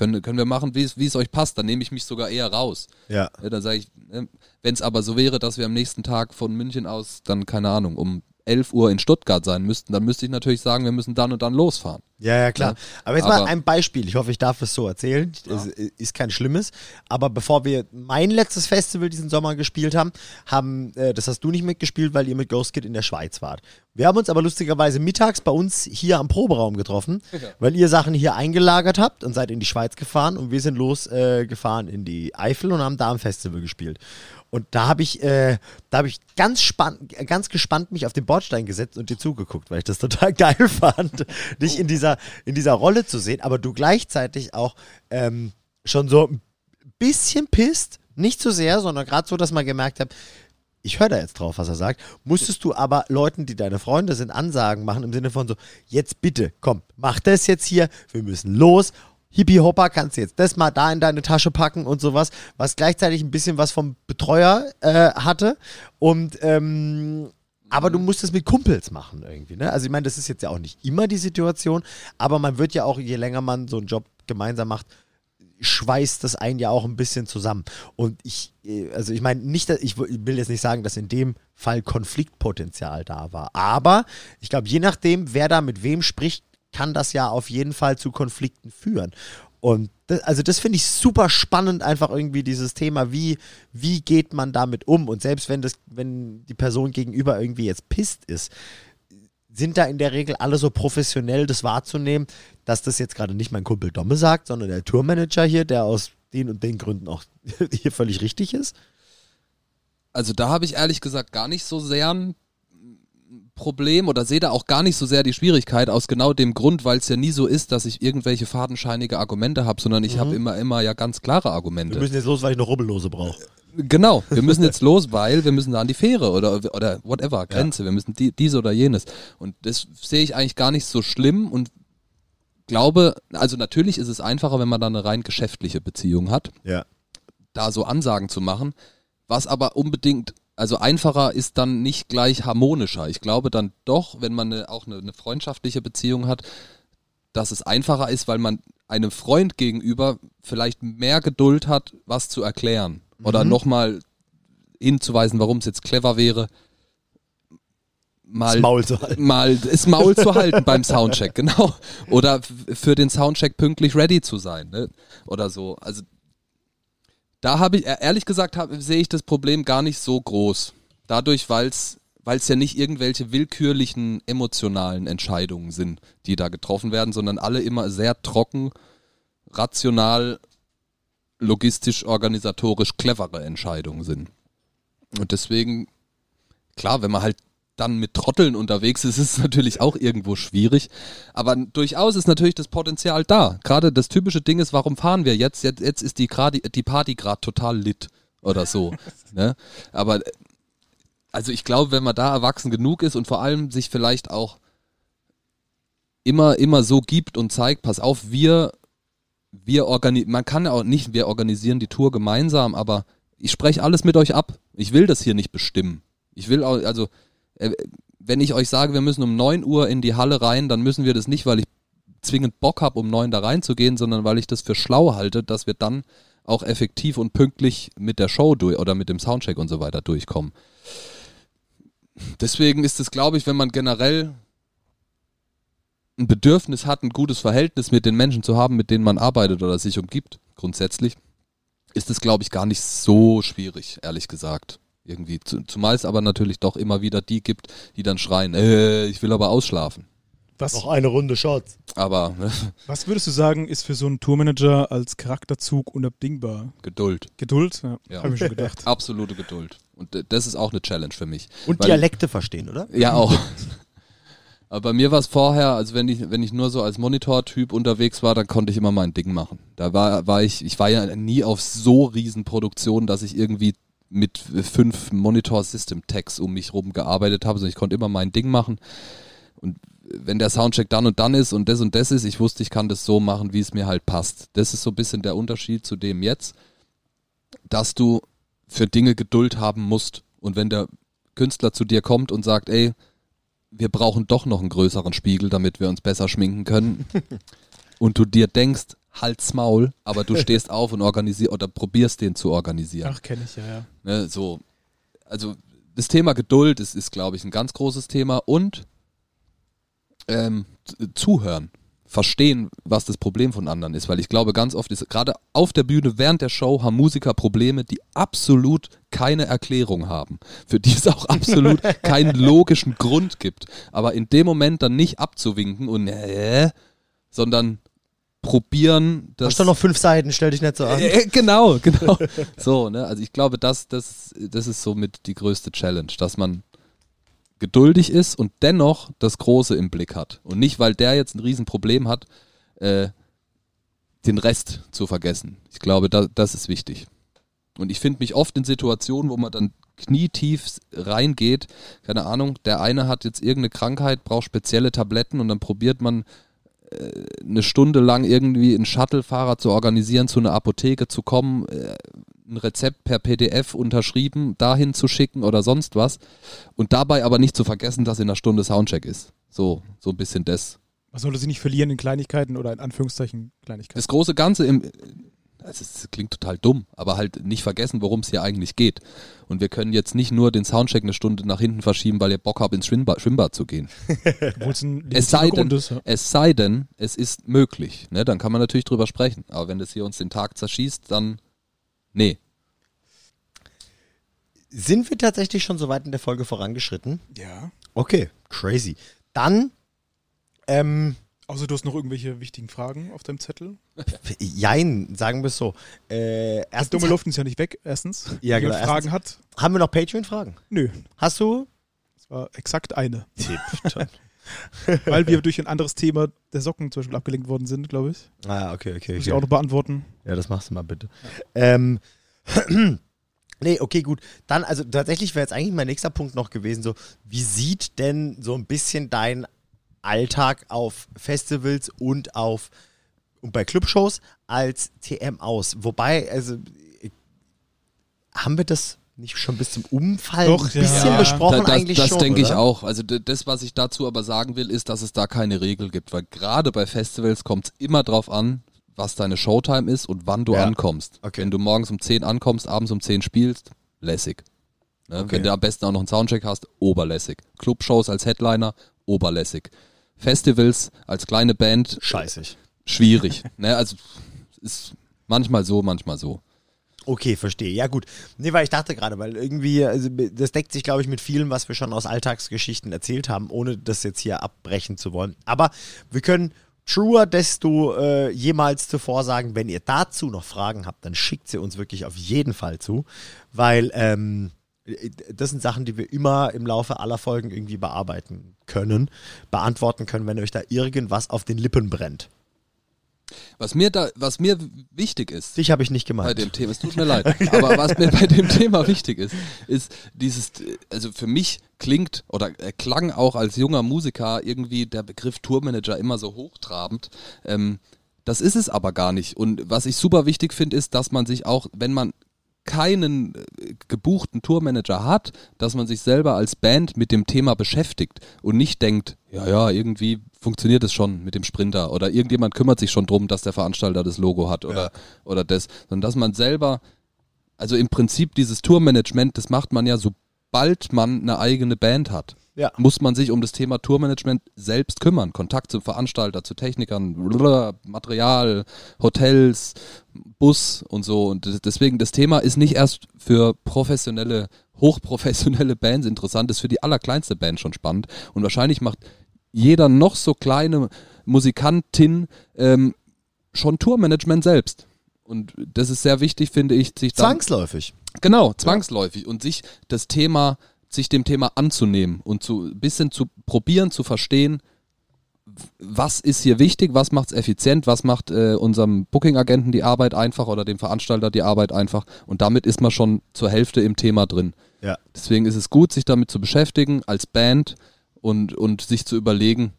Können, können wir machen, wie es wie es euch passt, dann nehme ich mich sogar eher raus. Ja. Ja, dann sage ich, wenn es aber so wäre, dass wir am nächsten Tag von München aus dann, keine Ahnung, um 11 Uhr in Stuttgart sein müssten, dann müsste ich natürlich sagen, wir müssen dann und dann losfahren. Ja, ja, klar. Ja. Aber jetzt mal Aber- ein Beispiel. Ich hoffe, ich darf es so erzählen. Es ist kein Schlimmes. Aber bevor wir mein letztes Festival diesen Sommer gespielt haben, haben, äh, das hast du nicht mitgespielt, weil ihr mit Ghost Kid in der Schweiz wart. Wir haben uns aber lustigerweise mittags bei uns hier am Proberaum getroffen, weil ihr Sachen hier eingelagert habt und seid in die Schweiz gefahren und wir sind losgefahren äh, in die Eifel und haben da am Festival gespielt. Und da habe ich, äh, da habe ich ganz, ganz gespannt mich auf den Bordstein gesetzt und dir zugeguckt, weil ich das total geil fand, dich in dieser, in dieser Rolle zu sehen, aber du gleichzeitig auch ähm, schon so ein bisschen pisst, nicht zu sehr, sondern gerade so, dass man gemerkt hat, ich höre da jetzt drauf, was er sagt. Musstest du aber Leuten, die deine Freunde sind, Ansagen machen im Sinne von so, jetzt bitte, komm, mach das jetzt hier, wir müssen los. Hippie Hopper, kannst du jetzt das mal da in deine Tasche packen und sowas, was gleichzeitig ein bisschen was vom Betreuer äh, hatte. Und ähm, aber du musst es mit Kumpels machen irgendwie, ne? Also ich meine, das ist jetzt ja auch nicht immer die Situation, aber man wird ja auch, je länger man so einen Job gemeinsam macht, schweißt das einen ja auch ein bisschen zusammen. Und ich, äh, also ich meine, nicht, ich will jetzt nicht sagen, dass in dem Fall Konfliktpotenzial da war. Aber ich glaube, je nachdem, wer da mit wem spricht, kann das ja auf jeden Fall zu Konflikten führen. Und das, also das finde ich super spannend, einfach irgendwie dieses Thema, wie, wie geht man damit um? Und selbst wenn das, wenn die Person gegenüber irgendwie jetzt pisst ist, sind da in der Regel alle so professionell, das wahrzunehmen, dass das jetzt gerade nicht mein Kumpel Domme sagt, sondern der Tourmanager hier, der aus den und den Gründen auch hier völlig richtig ist. Also da habe ich ehrlich gesagt gar nicht so sehr ein Problem oder sehe da auch gar nicht so sehr die Schwierigkeit aus genau dem Grund, weil es ja nie so ist, dass ich irgendwelche fadenscheinige Argumente habe, sondern ich habe immer, immer ja ganz klare Wir Argumente. müssen jetzt los, weil ich noch Rubbellose brauche. Genau, wir müssen jetzt los, weil wir müssen da an die Fähre oder, oder whatever, Grenze, wir müssen die, dies oder jenes. Und das sehe ich eigentlich gar nicht so schlimm und glaube, also natürlich ist es einfacher, wenn man da eine rein geschäftliche Beziehung hat, Ja. da so Ansagen zu machen, was aber unbedingt, also einfacher ist dann nicht gleich harmonischer. Ich glaube dann doch, wenn man eine, auch eine, eine freundschaftliche Beziehung hat, dass es einfacher ist, weil man einem Freund gegenüber vielleicht mehr Geduld hat, was zu erklären. Oder Mhm. nochmal hinzuweisen, warum es jetzt clever wäre, mal Das Maul zu halten. mal das Maul zu halten beim Soundcheck, genau. Oder für den Soundcheck pünktlich ready zu sein, ne? Oder so. Also da habe ich, e- ehrlich gesagt, sehe ich das Problem gar nicht so groß. Dadurch, weil es ja nicht irgendwelche willkürlichen emotionalen Entscheidungen sind, die da getroffen werden, sondern alle immer sehr trocken, rational, logistisch, organisatorisch clevere Entscheidungen sind. Und deswegen, klar, wenn man halt dann mit Trotteln unterwegs ist, ist es natürlich auch irgendwo schwierig. Aber durchaus ist natürlich das Potenzial da. Gerade das typische Ding ist, warum fahren wir jetzt? Jetzt, jetzt ist die, gradi, die Party gerade total lit oder so. ne? Aber also ich glaube, wenn man da erwachsen genug ist und vor allem sich vielleicht auch immer, immer so gibt und zeigt, pass auf, wir, wir organisieren, man kann auch nicht, wir organisieren die Tour gemeinsam, aber ich spreche alles mit euch ab. Ich will das hier nicht bestimmen. Ich will auch, also, wenn ich euch sage, wir müssen um 9 Uhr in die Halle rein, dann müssen wir das nicht, weil ich zwingend Bock habe, um 9 da reinzugehen, sondern weil ich das für schlau halte, dass wir dann auch effektiv und pünktlich mit der Show durch oder mit dem Soundcheck und so weiter durchkommen. Deswegen ist es, glaube ich, wenn man generell ein Bedürfnis hat, ein gutes Verhältnis mit den Menschen zu haben, mit denen man arbeitet oder sich umgibt, grundsätzlich, ist es, glaube ich, gar nicht so schwierig, ehrlich gesagt. Irgendwie. Zu, zumal es aber natürlich doch immer wieder die gibt, die dann schreien, äh, ich will aber ausschlafen. Was, Noch eine Runde Shots. Aber ne, was würdest du sagen, ist für so einen Tourmanager als Charakterzug unabdingbar? Geduld. Geduld? Ja, Ja. habe ich schon gedacht. Absolute Geduld. Und das ist auch eine Challenge für mich. Und Weil- Dialekte verstehen, oder? Ja, auch. Aber bei mir war es vorher, also wenn ich, wenn ich nur so als Monitor-Typ unterwegs war, dann konnte ich immer mein Ding machen. Da war, war ich, ich war ja nie auf so riesen Produktionen, dass ich irgendwie mit fünf Monitor-System-Tags um mich rum gearbeitet habe, sondern ich konnte immer mein Ding machen. Und wenn der Soundcheck dann und dann ist und das und das ist, ich wusste, ich kann das so machen, wie es mir halt passt. Das ist so ein bisschen der Unterschied zu dem jetzt, dass du für Dinge Geduld haben musst. Und wenn der Künstler zu dir kommt und sagt, ey, wir brauchen doch noch einen größeren Spiegel, damit wir uns besser schminken können. und du dir denkst, halt's Maul, aber du stehst auf und organisierst oder probierst den zu organisieren. Ach, kenne ich ja, ja. Ne, so, also das Thema Geduld ist, ist glaube ich, ein ganz großes Thema und ähm, zuhören, verstehen, was das Problem von anderen ist, weil ich glaube, ganz oft ist, gerade auf der Bühne während der Show haben Musiker Probleme, die absolut keine Erklärung haben, für die es auch absolut keinen logischen Grund gibt, aber in dem Moment dann nicht abzuwinken und äh, sondern probieren, das Hast du noch fünf Seiten, stell dich nicht so an. äh, genau, genau. So, ne? Also ich glaube, das, das, das ist somit die größte Challenge, dass man geduldig ist und dennoch das Große im Blick hat. Und nicht, weil der jetzt ein Riesenproblem hat, äh, den Rest zu vergessen. Ich glaube, da, das ist wichtig. Und ich finde mich oft in Situationen, wo man dann knietief reingeht, keine Ahnung, der eine hat jetzt irgendeine Krankheit, braucht spezielle Tabletten und dann probiert man eine Stunde lang irgendwie einen Shuttlefahrer zu organisieren, zu einer Apotheke zu kommen, äh, ein Rezept per PDF unterschrieben, dahin zu schicken oder sonst was. Und dabei aber nicht zu vergessen, dass in einer Stunde Soundcheck ist. So, so ein bisschen das. Man sollte sie nicht verlieren in Kleinigkeiten oder in Anführungszeichen Kleinigkeiten. Das große Ganze im. Das, ist, das klingt total dumm, aber halt nicht vergessen, worum es hier eigentlich geht. Und wir können jetzt nicht nur den Soundcheck eine Stunde nach hinten verschieben, weil ihr Bock habt, ins Schwimmbad, Schwimmbad zu gehen. Obwohl es ein Es sei, denn, ist. Ja. es sei denn, es ist möglich. Ne? Dann kann man natürlich drüber sprechen. Aber wenn das hier uns den Tag zerschießt, dann. Nee. Sind wir tatsächlich schon so weit in der Folge vorangeschritten? ja. Okay, crazy. Dann, ähm, Außer du hast noch irgendwelche wichtigen Fragen auf deinem Zettel. jein, sagen wir es so. Äh, erstens dumme Luft ist ja nicht weg, erstens. Ja, genau, Fragen hat, haben wir noch Patreon-Fragen? nö. Hast du? Das war exakt eine. Tipp. Weil wir durch ein anderes Thema der Socken zum Beispiel abgelenkt worden sind, glaube ich. ah, okay, okay. Muss ich okay. auch noch beantworten. Ja, das machst du mal bitte. Ähm, nee, okay, gut. Dann, also tatsächlich wäre jetzt eigentlich mein nächster Punkt noch gewesen, so, wie sieht denn so ein bisschen dein Alltag auf Festivals und auf und bei Clubshows als TM aus? Wobei, also haben wir das nicht schon bis zum Umfall Doch, ein bisschen ja. besprochen das eigentlich das schon, denke ich auch. Also das, was ich dazu aber sagen will, ist, dass es da keine Regel gibt, weil gerade bei Festivals kommt es immer drauf an, was deine Showtime ist und wann du Ja. ankommst. Okay. Wenn du morgens um 10 ankommst, abends um 10 spielst, lässig. Ne? Okay. Wenn du am besten auch noch einen Soundcheck hast, oberlässig. Clubshows als Headliner, oberlässig. Festivals als kleine Band, Scheißig. schwierig. ne? Also ist manchmal so, manchmal so. Okay, verstehe. Ja, gut. Nee, weil ich dachte gerade, weil irgendwie, also das deckt sich, glaube ich, mit vielem, was wir schon aus Alltagsgeschichten erzählt haben, ohne das jetzt hier abbrechen zu wollen. Aber wir können truer desto äh, jemals zuvor sagen, wenn ihr dazu noch Fragen habt, dann schickt sie uns wirklich auf jeden Fall zu, weil ähm, das sind Sachen, die wir immer im Laufe aller Folgen irgendwie bearbeiten können, beantworten können, wenn euch da irgendwas auf den Lippen brennt. Was mir da, was mir wichtig ist, Dich habe ich nicht bei gemeint. dem Thema. Es tut mir leid. Aber was mir bei dem Thema wichtig ist, ist dieses, also für mich klingt oder äh, klang auch als junger Musiker irgendwie der Begriff Tourmanager immer so hochtrabend. Ähm, das ist es aber gar nicht. Und was ich super wichtig finde, ist, dass man sich auch, wenn man keinen äh, gebuchten Tourmanager hat, dass man sich selber als Band mit dem Thema beschäftigt und nicht denkt, ja, ja, irgendwie funktioniert es schon mit dem Sprinter oder irgendjemand kümmert sich schon drum, dass der Veranstalter das Logo hat oder, oder das, sondern dass man selber, also im Prinzip dieses Tourmanagement, das macht man ja, sobald man eine eigene Band hat. Ja. Muss man sich um das Thema Tourmanagement selbst kümmern. Kontakt zum Veranstalter, zu Technikern, blablabla, Material, Hotels, Bus und so. Und deswegen, das Thema ist nicht erst für professionelle, hochprofessionelle Bands interessant, ist für die allerkleinste Band schon spannend. Und wahrscheinlich macht jeder noch so kleine Musikantin ähm, schon Tourmanagement selbst. Und das ist sehr wichtig, finde ich, sich Zwangsläufig. Genau, zwangsläufig. Und sich das Thema, sich dem Thema anzunehmen und zu ein bisschen zu probieren, zu verstehen, was ist hier wichtig, was macht es effizient, was macht äh, unserem Booking-Agenten die Arbeit einfach oder dem Veranstalter die Arbeit einfach. Und damit ist man schon zur Hälfte im Thema drin. Ja. Deswegen ist es gut, sich damit zu beschäftigen als Band und, und sich zu überlegen,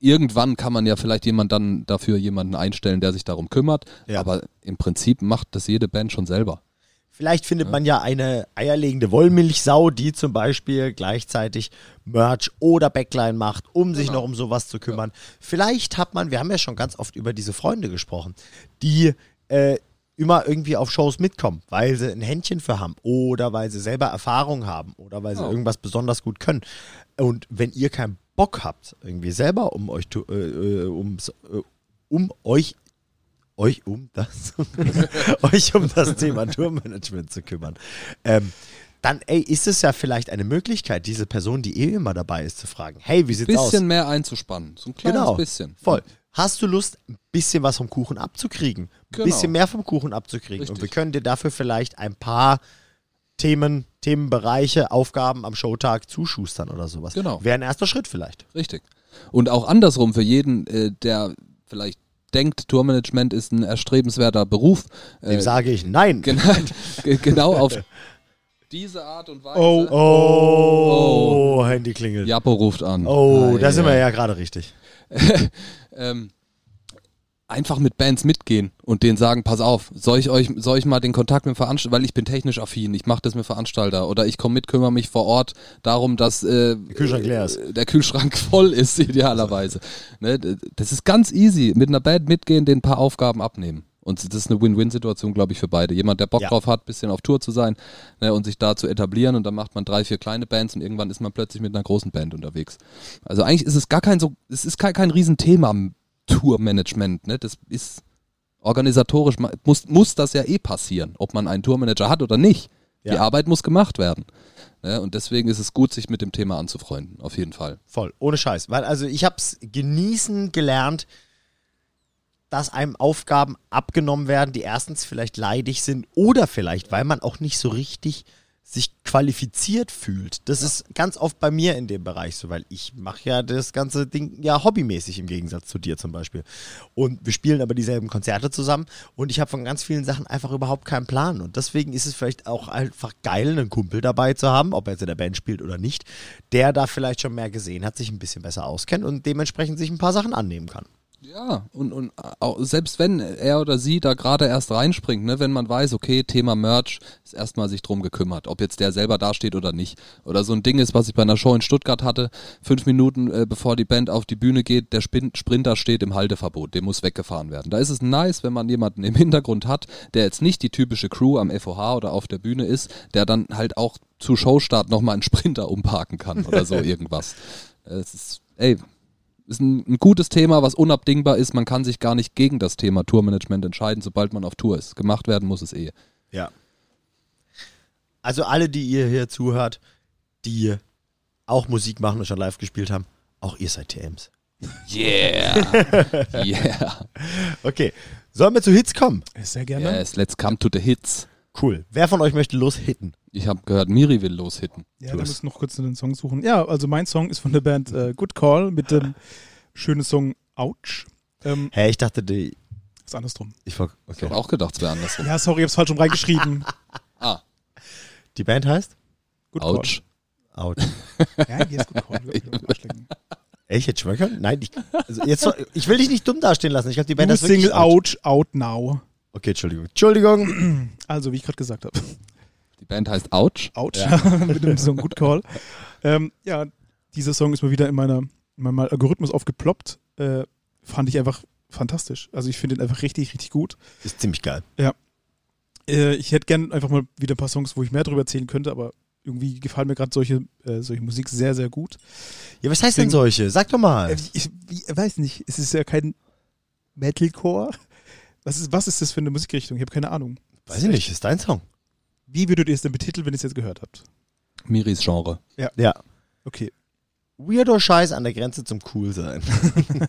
irgendwann kann man ja vielleicht jemand dann dafür jemanden einstellen, der sich darum kümmert. Ja. Aber im Prinzip macht das jede Band schon selber. Vielleicht findet man ja eine eierlegende Wollmilchsau, die zum Beispiel gleichzeitig Merch oder Backline macht, um sich noch um sowas zu kümmern. Vielleicht hat man, wir haben ja schon ganz oft über diese Freunde gesprochen, die äh, immer irgendwie auf Shows mitkommen, weil sie ein Händchen für haben oder weil sie selber Erfahrung haben oder weil sie Ja. irgendwas besonders gut können. Und wenn ihr keinen Bock habt, irgendwie selber um euch, äh, äh, ums, äh, um euch euch um das euch um das Thema Tourmanagement zu kümmern, ähm, dann ey, ist es ja vielleicht eine Möglichkeit, diese Person, die eh immer dabei ist, zu fragen, hey, wie sieht's bisschen aus? mehr einzuspannen. So ein kleines Genau, bisschen. voll. Hast du Lust, ein bisschen was vom Kuchen abzukriegen? Ein Genau. bisschen mehr vom Kuchen abzukriegen. Und Richtig. wir können dir dafür vielleicht ein paar Themen, Themenbereiche, Aufgaben am Showtag zuschustern oder sowas. Genau. Wäre ein erster Schritt vielleicht. Richtig. Und auch andersrum für jeden, äh, der vielleicht denkt, Tourmanagement ist ein erstrebenswerter Beruf. Dem Äh, sage ich nein. genau, ge- genau auf diese Art und Weise. Oh, Oh, Handy klingelt. Japo ruft an. Oh, Ah, da sind ja. wir ja gerade richtig. ähm, einfach mit Bands mitgehen und denen sagen, pass auf, soll ich euch, soll ich mal den Kontakt mit Veranstalter, weil ich bin technisch affin, ich mache das mit Veranstalter oder ich komme mit, kümmere mich vor Ort darum, dass äh, der Kühlschrank leer ist. der Kühlschrank voll ist, idealerweise. Ne, das ist ganz easy. Mit einer Band mitgehen, den ein paar Aufgaben abnehmen. Und das ist eine Win-Win-Situation, glaube ich, für beide. Jemand, der Bock Ja. drauf hat, bisschen auf Tour zu sein ne, und sich da zu etablieren und dann macht man drei, vier kleine Bands und irgendwann ist man plötzlich mit einer großen Band unterwegs. Also eigentlich ist es gar kein so, es ist kein, kein Riesenthema Tourmanagement. Ne? Das ist organisatorisch, muss, muss das ja eh passieren, ob man einen Tourmanager hat oder nicht. Die Ja. Arbeit muss gemacht werden. Ne? Und deswegen ist es gut, sich mit dem Thema anzufreunden, auf jeden Fall. Voll, ohne Scheiß. Weil also ich habe es genießen gelernt, dass einem Aufgaben abgenommen werden, die erstens vielleicht leidig sind oder vielleicht, weil man auch nicht so richtig sich qualifiziert fühlt. Das ist ganz oft bei mir in dem Bereich so, weil ich mache ja das ganze Ding ja hobbymäßig im Gegensatz zu dir zum Beispiel. Und wir spielen aber dieselben Konzerte zusammen und ich habe von ganz vielen Sachen einfach überhaupt keinen Plan. Und deswegen ist es vielleicht auch einfach geil, einen Kumpel dabei zu haben, ob er jetzt in der Band spielt oder nicht, der da vielleicht schon mehr gesehen hat, sich ein bisschen besser auskennt und dementsprechend sich ein paar Sachen annehmen kann. Ja, und, und auch, selbst wenn er oder sie da gerade erst reinspringt, ne, wenn man weiß, okay, Thema Merch ist erstmal sich drum gekümmert, ob jetzt der selber dasteht oder nicht. Oder so ein Ding ist, was ich bei einer Show in Stuttgart hatte, fünf Minuten äh, bevor die Band auf die Bühne geht, der Spin Sprinter steht im Halteverbot, der muss weggefahren werden. Da ist es nice, wenn man jemanden im Hintergrund hat, der jetzt nicht die typische Crew am FOH oder auf der Bühne ist, der dann halt auch zu Showstart nochmal einen Sprinter umparken kann oder so irgendwas. Es ist, ey, ist ein, ein gutes Thema, was unabdingbar ist. Man kann sich gar nicht gegen das Thema Tourmanagement entscheiden, sobald man auf Tour ist. Gemacht werden muss es eh. Ja. Also alle, die ihr hier zuhört, die auch Musik machen und schon live gespielt haben, auch ihr seid TMs. Yeah! yeah! Okay, sollen wir zu Hits kommen? Sehr gerne. Yes, let's come to the hits. Cool. Wer von euch möchte loshitten? Ich habe gehört, Miri will loshitten. Ja, Du müssen noch kurz den Song suchen. Ja, also mein Song ist von der Band äh, Good Call mit dem schönen Song Ouch. Ähm, Hä, ich dachte, die. ist andersrum. Ich war, Ich okay. habe auch gedacht, es wäre andersrum. Ja, sorry, ich hab's falsch rum reingeschrieben. Ah, Die Band heißt? Good ouch. Out. Call. Ja, hier ist Good Call. Hätte schwören können? Nein, ich, also jetzt, ich will dich nicht dumm dastehen lassen. Ich glaube, die Band Du wirklich Single Ouch, Out Now. Okay, Entschuldigung. Entschuldigung. Also, wie ich gerade gesagt habe. Die Band heißt Ouch. Ouch. mit dem Song Good Call. Ähm, ja, dieser Song ist mal wieder in, meiner, in meinem Algorithmus aufgeploppt. Äh, fand ich einfach fantastisch. Also, ich finde ihn einfach richtig, richtig gut. Ist ziemlich geil. Äh, ich hätte gern einfach mal wieder ein paar Songs, wo ich mehr darüber erzählen könnte, aber irgendwie gefallen mir gerade solche, äh, solche Musik sehr, sehr gut. Ja, was heißt denn Deswegen- solche? Sag doch mal. Äh, ich, ich weiß nicht, es ist ja kein Metalcore. Was ist, was ist das für eine Musikrichtung? Ich habe keine Ahnung. Weiß ich nicht, ist dein Song. Wie würdet ihr es denn betiteln, wenn ihr es jetzt gehört habt? Miris Genre. Ja. Okay. Weirdo Scheiß an der Grenze zum Cool sein.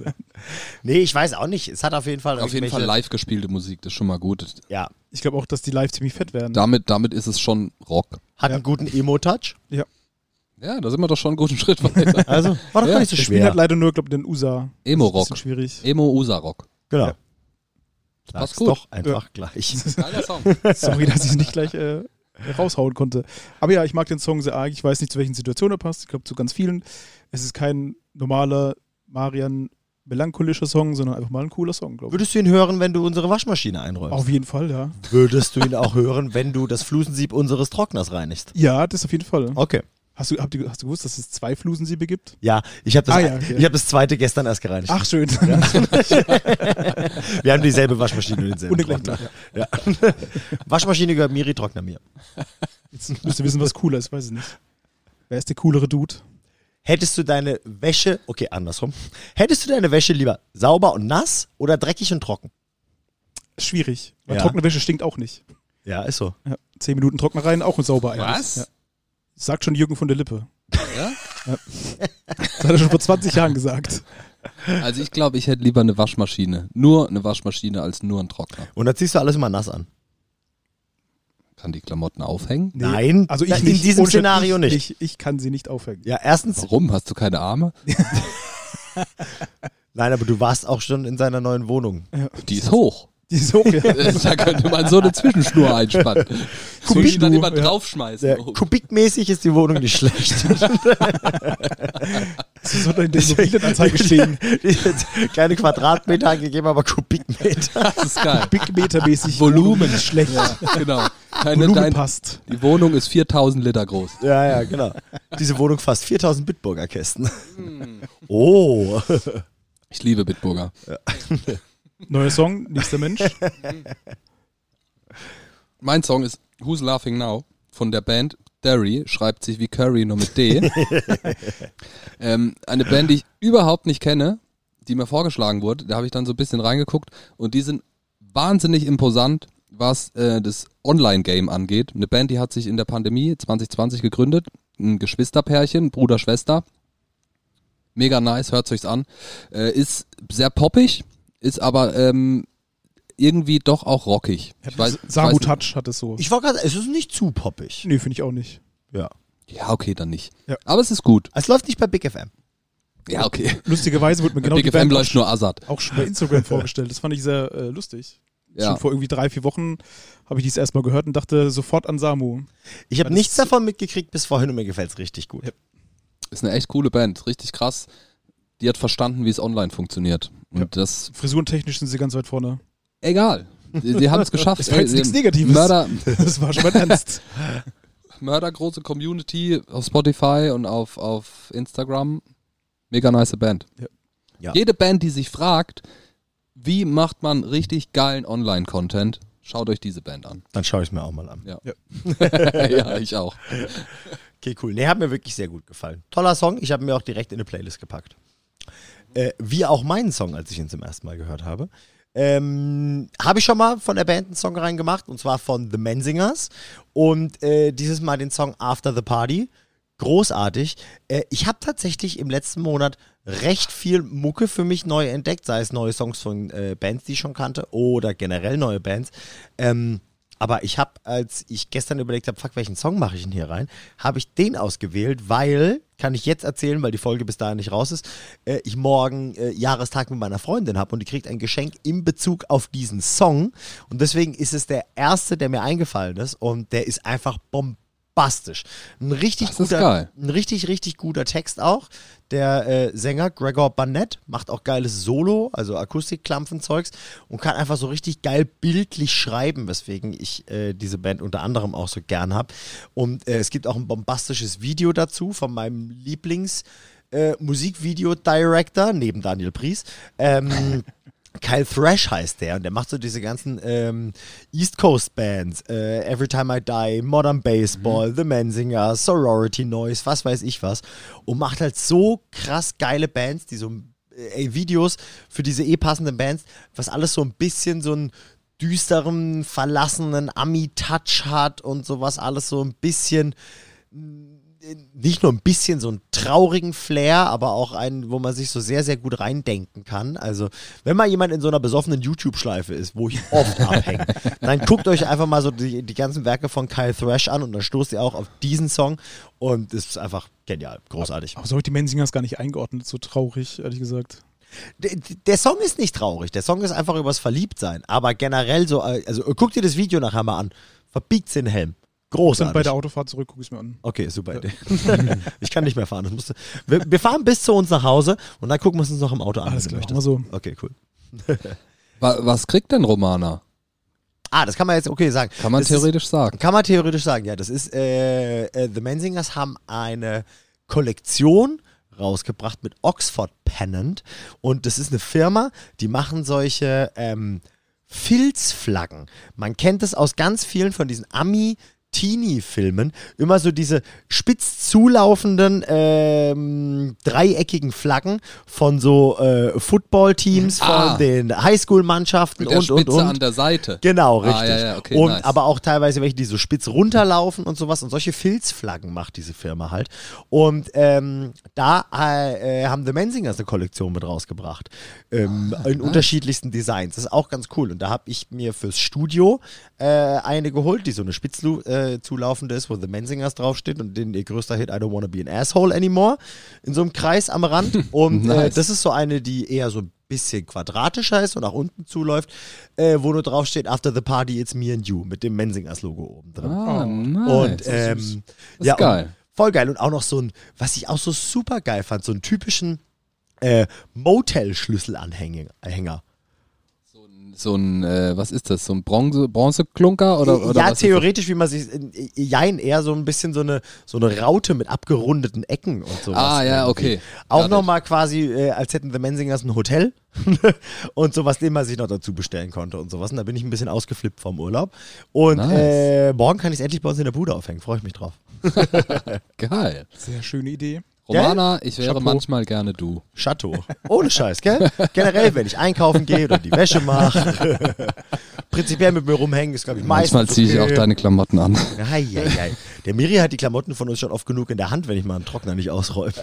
nee, ich weiß auch nicht. Es hat auf jeden Fall Auf jeden Fall live gespielte Musik, das ist schon mal gut. Ja. Ich glaube auch, dass die live ziemlich fett werden. Damit, damit ist es schon Rock. Hat Ja. einen guten Emo-Touch. Ja, da sind wir doch schon einen guten Schritt weiter. Also, war doch Ja, gar nicht so Der Spiel schwer. hat leider nur, glaube ich, den USA. Emo-Rock. Das ist ein bisschen schwierig. Emo-Usa-Rock. Genau. Ja. Passt gut. doch einfach gleich. Geiler Song. Sorry, dass ich es nicht gleich äh, raushauen konnte. Aber ja, ich mag den Song sehr arg. Ich weiß nicht, zu welchen Situationen er passt. Ich glaube, zu ganz vielen. Es ist kein normaler Marian melancholischer Song, sondern einfach mal ein cooler Song, glaube ich. Würdest du ihn hören, wenn du unsere Waschmaschine einräumst? Auf jeden Fall, ja. Würdest du ihn auch hören, wenn du das Flusensieb unseres Trockners reinigst? Ja, das auf jeden Fall. Okay. Hast du, habt ihr, hast du gewusst, dass es zwei Flusensiebe gibt? Ja, ich habe das, Ah, ja, okay. ich hab das zweite gestern erst gereinigt. Ach, schön. Wir haben dieselbe Waschmaschine und denselben Und Trockner. Tag, Ja. Waschmaschine gehört Miri, Trockner mir. Jetzt müsst ihr wissen, was cooler ist, weiß ich nicht. Wer ist der coolere Dude? Hättest du deine Wäsche, okay, andersrum. Hättest du deine Wäsche lieber sauber und nass oder dreckig und trocken? Schwierig. Weil Ja. trockene Wäsche stinkt auch nicht. Ja, ist so. Ja. Zehn Minuten Trockner rein, auch ein sauber. Was? Ja. Sagt schon Jürgen von der Lippe. Ja? Das hat er schon vor 20 Jahren gesagt. Also ich glaube, ich hätte lieber eine Waschmaschine. Nur eine Waschmaschine als nur ein Trockner. Und dann ziehst du alles immer nass an. Kann die Klamotten aufhängen? Nee. Nein, Also ich in nicht. diesem Ohne Szenario ich, nicht. Ich, ich kann sie nicht aufhängen. Ja, erstens, Warum? Hast du keine Arme? nein, aber du warst auch schon in seiner neuen Wohnung. Die ist hoch. Die ist ja. da könnte man so eine Zwischenschnur einspannen. So die dann ja. draufschmeißen. Sehr, Oh. kubikmäßig ist die Wohnung nicht schlecht. Das soll in der Immobilienanzeige stehen. Keine Quadratmeter angegeben, aber Kubikmeter. Das ist geil. Big Meter-mäßig. Volumen. ist schlecht. Genau. Deine, Volumen dein, passt. die Wohnung ist 4000 Liter groß. Ja, ja, genau. Diese Wohnung fasst 4000 Bitburger Kästen. Oh. Ich liebe Bitburger. Neuer Song, nächster Mensch. Mein Song ist Who's Laughing Now von der Band Derry, schreibt sich wie Curry nur mit D. ähm, eine Band, die ich überhaupt nicht kenne, die mir vorgeschlagen wurde. Da habe ich dann so ein bisschen reingeguckt und die sind wahnsinnig imposant, was äh, das Online-Game angeht. Eine Band, die hat sich in der Pandemie 2020 gegründet. Ein Geschwisterpärchen, Bruder, Schwester. Mega nice, hört euch's an. Äh, ist sehr poppig, ist aber ähm, irgendwie doch auch rockig. Ich weiß, ich Samu weiß, Touch hat es so. Ich war gerade, es ist nicht zu poppig. Nee, finde ich auch nicht. Ja. Ja, okay, dann nicht. Ja. Aber es ist gut. Es läuft nicht bei Big FM. Ja, okay. Lustigerweise wurde mir genau Big die FM Band läuft auch, nur Azad. auch schon bei Instagram vorgestellt. Das fand ich sehr äh, lustig. Ja. Schon vor irgendwie drei, vier Wochen habe ich dies erstmal gehört und dachte sofort an Samu. Ich habe nichts davon mitgekriegt bis vorhin und mir gefällt's richtig gut. Ja. Ist eine echt coole Band. Richtig krass. Die hat verstanden, wie es online funktioniert. Und Ja. das, Frisurentechnisch sind sie ganz weit vorne. egal. Sie, sie haben es geschafft. Das war jetzt nichts Negatives. Mörder, Das war schon mal ernst. mördergroße Community auf Spotify und auf, auf Instagram. Mega nice Band. Ja. Ja. Jede Band, die sich fragt, wie macht man richtig geilen Online-Content, schaut euch diese Band an. Dann schaue ich es mir auch mal an. Ja. Ja. ja, ich auch. Okay, cool. Nee, hat mir wirklich sehr gut gefallen. Toller Song. Ich habe ihn mir auch direkt in eine Playlist gepackt. Äh, wie auch meinen Song, als ich ihn zum ersten Mal gehört habe. Ähm, habe ich schon mal von der Band einen Song reingemacht und zwar von The Menzingers und äh, dieses Mal den Song After the Party. Großartig. Äh, ich habe tatsächlich im letzten Monat recht viel Mucke für mich neu entdeckt, sei es neue Songs von äh, Bands, die ich schon kannte oder generell neue Bands. Ähm, aber ich habe, als ich gestern überlegt habe, fuck, welchen Song mache ich denn hier rein, habe ich den ausgewählt, weil, kann ich jetzt erzählen, weil die Folge bis dahin nicht raus ist, äh, ich morgen äh, Jahrestag mit meiner Freundin habe und die kriegt ein Geschenk in Bezug auf diesen Song. Und deswegen ist es der erste, der mir eingefallen ist und der ist einfach bombastisch. Ein richtig Das guter, ein richtig, richtig guter Text auch. Der äh, Sänger Gregor Barnett macht auch geiles Solo, also Akustikklampfenzeugs und kann einfach so richtig geil bildlich schreiben, weswegen ich äh, diese Band unter anderem auch so gern habe. Und äh, es gibt auch ein bombastisches Video dazu von meinem Lieblings- äh, Musikvideo-Director, neben Daniel Pries. Ähm, Kyle Thrash heißt der und der macht so diese ganzen ähm, East Coast Bands, äh, Every Time I Die, Modern Baseball, The Menzinger, Sorority Noise, was weiß ich was und macht halt so krass geile Bands, die so äh, Videos für diese eh passenden Bands, was alles so ein bisschen so einen düsteren, verlassenen Ami-Touch hat und sowas alles so ein bisschen nicht nur ein bisschen so einen traurigen Flair, aber auch einen, wo man sich so sehr, sehr gut reindenken kann. Also, wenn mal jemand in so einer besoffenen YouTube-Schleife ist, wo ich oft abhänge, dann guckt euch einfach mal so die, die ganzen Werke von Kyle Thrash an und dann stoßt ihr auch auf diesen Song und es ist einfach genial, großartig. Aber so habe ich die Menzingers gar nicht eingeordnet, so traurig, ehrlich gesagt. Der, der Song ist nicht traurig, der Song ist einfach übers Verliebtsein, aber generell so, äh, also guckt dir das Video nachher mal an, verbiegt den Helm. Und Großartig. bei der Autofahrt zurück gucke ich es mir an. Okay, super Idee. ich kann nicht mehr fahren. Das musste, wir, wir fahren bis zu uns nach Hause und dann gucken wir es uns noch im Auto an. Alles wenn klar, so. Okay, cool. Wa was kriegt denn Romana? Ah, das kann man jetzt okay sagen. Kann man das theoretisch sagen. Ist, kann man theoretisch sagen, ja. Das ist, äh, äh, The Menzingers haben eine Kollektion rausgebracht mit Oxford Pennant und das ist eine Firma, die machen solche ähm, Filzflaggen. Man kennt es aus ganz vielen von diesen Ami- Teenie-Filmen immer so diese spitz zulaufenden ähm, dreieckigen Flaggen von so äh, Football-Teams, von Ah. den Highschool-Mannschaften und und Spitze und. an der Seite. Genau, Ah, richtig. ja, ja, okay, und nice. aber auch teilweise welche, die so spitz runterlaufen und sowas. Und solche Filzflaggen macht diese Firma halt. Und ähm, da äh, haben The Menzingers eine Kollektion mit rausgebracht. Ähm, Ah, in unterschiedlichsten Designs. Das ist auch ganz cool. Und da habe ich mir fürs Studio äh, eine geholt, die so eine spitz äh, zulaufende ist, wo The Menzingers draufsteht und den ihr größter Hit I Don't Wanna Be an Asshole Anymore in so einem Kreis am Rand. Und äh, Nice. das ist so eine, die eher so ein bisschen quadratischer ist und nach unten zuläuft, äh, wo nur draufsteht After the Party It's Me and You mit dem Menzingers Logo oben drin. Ah, Oh. nice. und ähm, Das ist ja, geil. Und voll geil und auch noch so ein, was ich auch so super geil fand, so einen typischen äh, Motel-Schlüsselanhänger. So ein, äh, was ist das? So ein Bronze, Bronzeklunker oder, oder ja, theoretisch, wie man sich, in- jein, eher so ein bisschen so eine, so eine Raute mit abgerundeten Ecken und sowas. Ah, ja, okay. Auch nochmal quasi, äh, als hätten The Menzingers ein Hotel und sowas, den man sich noch dazu bestellen konnte und sowas. Und da bin ich ein bisschen ausgeflippt vom Urlaub. Und Nice. äh, morgen kann ich es endlich bei uns in der Bude aufhängen. Freue ich mich drauf. Geil. Sehr schöne Idee. Romana, ich wäre Chapeau. manchmal gerne du. Chateau. Ohne Scheiß, gell? Generell, wenn ich einkaufen gehe oder die Wäsche mache. Prinzipiell mit mir rumhängen ist, glaube ich, meistens Manchmal ziehe ich okay. auch deine Klamotten an. Ei, ei, ei. Der Miri hat die Klamotten von uns schon oft genug in der Hand, wenn ich mal einen Trockner nicht ausräume.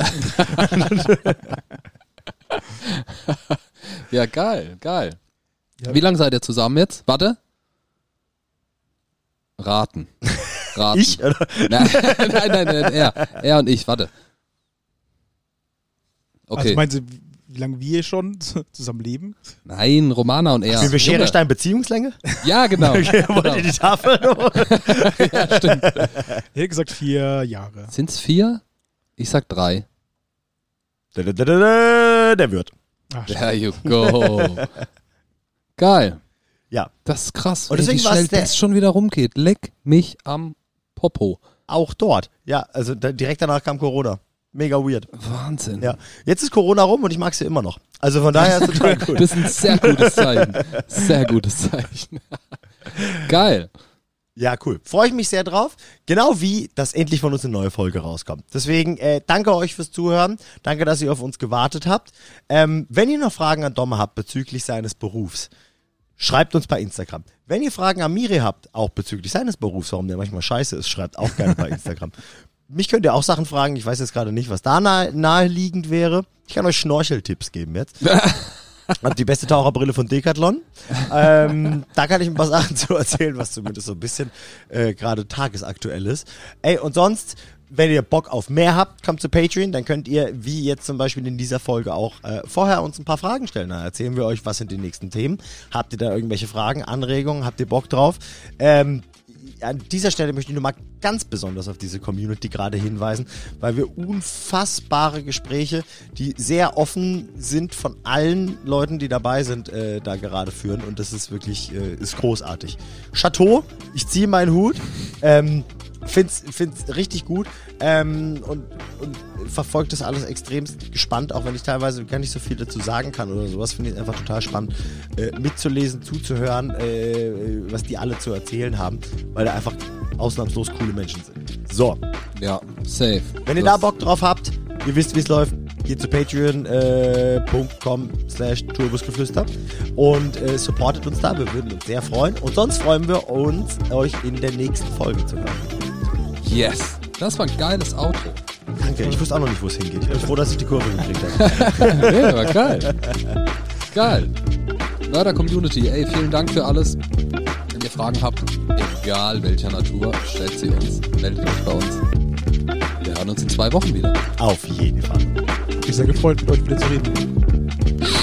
Ja, geil, geil. Ja. Wie lange seid ihr zusammen jetzt? Warte. Raten. Raten. Ich? Oder? Nein, nein, nein, nein, er. Er und ich, warte. Also Okay. meinen Sie, wie lange wir schon zusammen leben? Nein, Romana und er. Wie wir Schere. Stein, Beziehungslänge? Ja, genau. Okay, wollt genau. ihr die Tafel? Ja, stimmt. Ich hätte gesagt vier Jahre. Sind's vier? Ich sag drei. Da, da, da, da, da. der wird. Ach, There you go. Geil. Ja, Das ist krass. Und deswegen wie schnell der- das schon wieder rumgeht. Leck mich am Popo. auch dort. Ja, also direkt danach kam Corona. Mega weird. Wahnsinn. Ja, jetzt ist Corona rum und ich mag sie immer noch. Also von daher ist total cool. Das ist ein sehr gutes Zeichen. Sehr gutes Zeichen. Geil. Ja, cool. Freue ich mich sehr drauf. Genau wie, dass endlich von uns eine neue Folge rauskommt. Deswegen äh, danke euch fürs Zuhören. Danke, dass ihr auf uns gewartet habt. Ähm, wenn ihr noch Fragen an Domme habt bezüglich seines Berufs, schreibt uns bei Instagram. Wenn ihr Fragen an Miri habt, auch bezüglich seines Berufs, warum der manchmal scheiße ist, schreibt auch gerne bei Instagram. Mich könnt ihr auch Sachen fragen. Ich weiß jetzt gerade nicht, was da nahe, naheliegend wäre. Ich kann euch Schnorcheltipps geben jetzt. Hab die beste Taucherbrille von Decathlon. Ähm, da kann ich ein paar Sachen zu erzählen, was zumindest so ein bisschen äh, gerade tagesaktuell ist. Ey, und sonst, wenn ihr Bock auf mehr habt, kommt zu Patreon, dann könnt ihr, wie jetzt zum Beispiel in dieser Folge auch, äh, vorher uns ein paar Fragen stellen. Dann erzählen wir euch, was sind die nächsten Themen. Habt ihr da irgendwelche Fragen, Anregungen? Habt ihr Bock drauf? Ähm, an dieser Stelle möchte ich nur mal ganz besonders auf diese Community gerade hinweisen, weil wir unfassbare Gespräche, die sehr offen sind von allen Leuten, die dabei sind, äh, da gerade führen und das ist wirklich äh, ist großartig. Chateau, ich ziehe meinen Hut, ähm, find's, find's richtig gut ähm, und, und verfolgt das alles extrem gespannt, auch wenn ich teilweise gar nicht so viel dazu sagen kann oder sowas, finde ich einfach total spannend, äh, mitzulesen, zuzuhören, äh, was die alle zu erzählen haben, weil da einfach ausnahmslos coole Menschen sind. So, Ja, safe. wenn ihr Das- da Bock drauf habt, ihr wisst, wie es läuft, geht zu patreon.com slash turbusgeflüster und äh, supportet uns da, wir würden uns sehr freuen und sonst freuen wir uns, euch in der nächsten Folge zu hören. Yes. Das war ein geiles Outro. Danke, ich wusste auch noch nicht, wo es hingeht. Ich bin froh, dass ich die Kurve gekriegt habe. nee, aber geil. Geil. Mörder Community, ey, vielen Dank für alles. Wenn ihr Fragen habt, egal welcher Natur, stellt sie uns, meldet euch bei uns. Wir hören uns in zwei Wochen wieder. Auf jeden Fall. Ich bin sehr gefreut, mit euch wieder zu reden.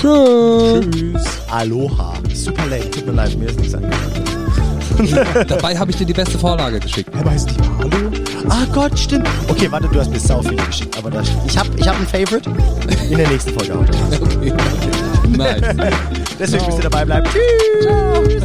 Schön. Tschüss. Aloha. Super late, tut mir leid, mir ist nichts angefallen. Dabei habe ich dir die beste Vorlage geschickt. Aber heißt nicht mal Hallo? Ah Gott, stimmt. Okay, warte, du hast mir sau viele geschickt, aber das, ich habe ich hab ein Favorite in der nächsten Folge. Okay. Nice. Deswegen müsst ihr dabei bleiben. Tschüss.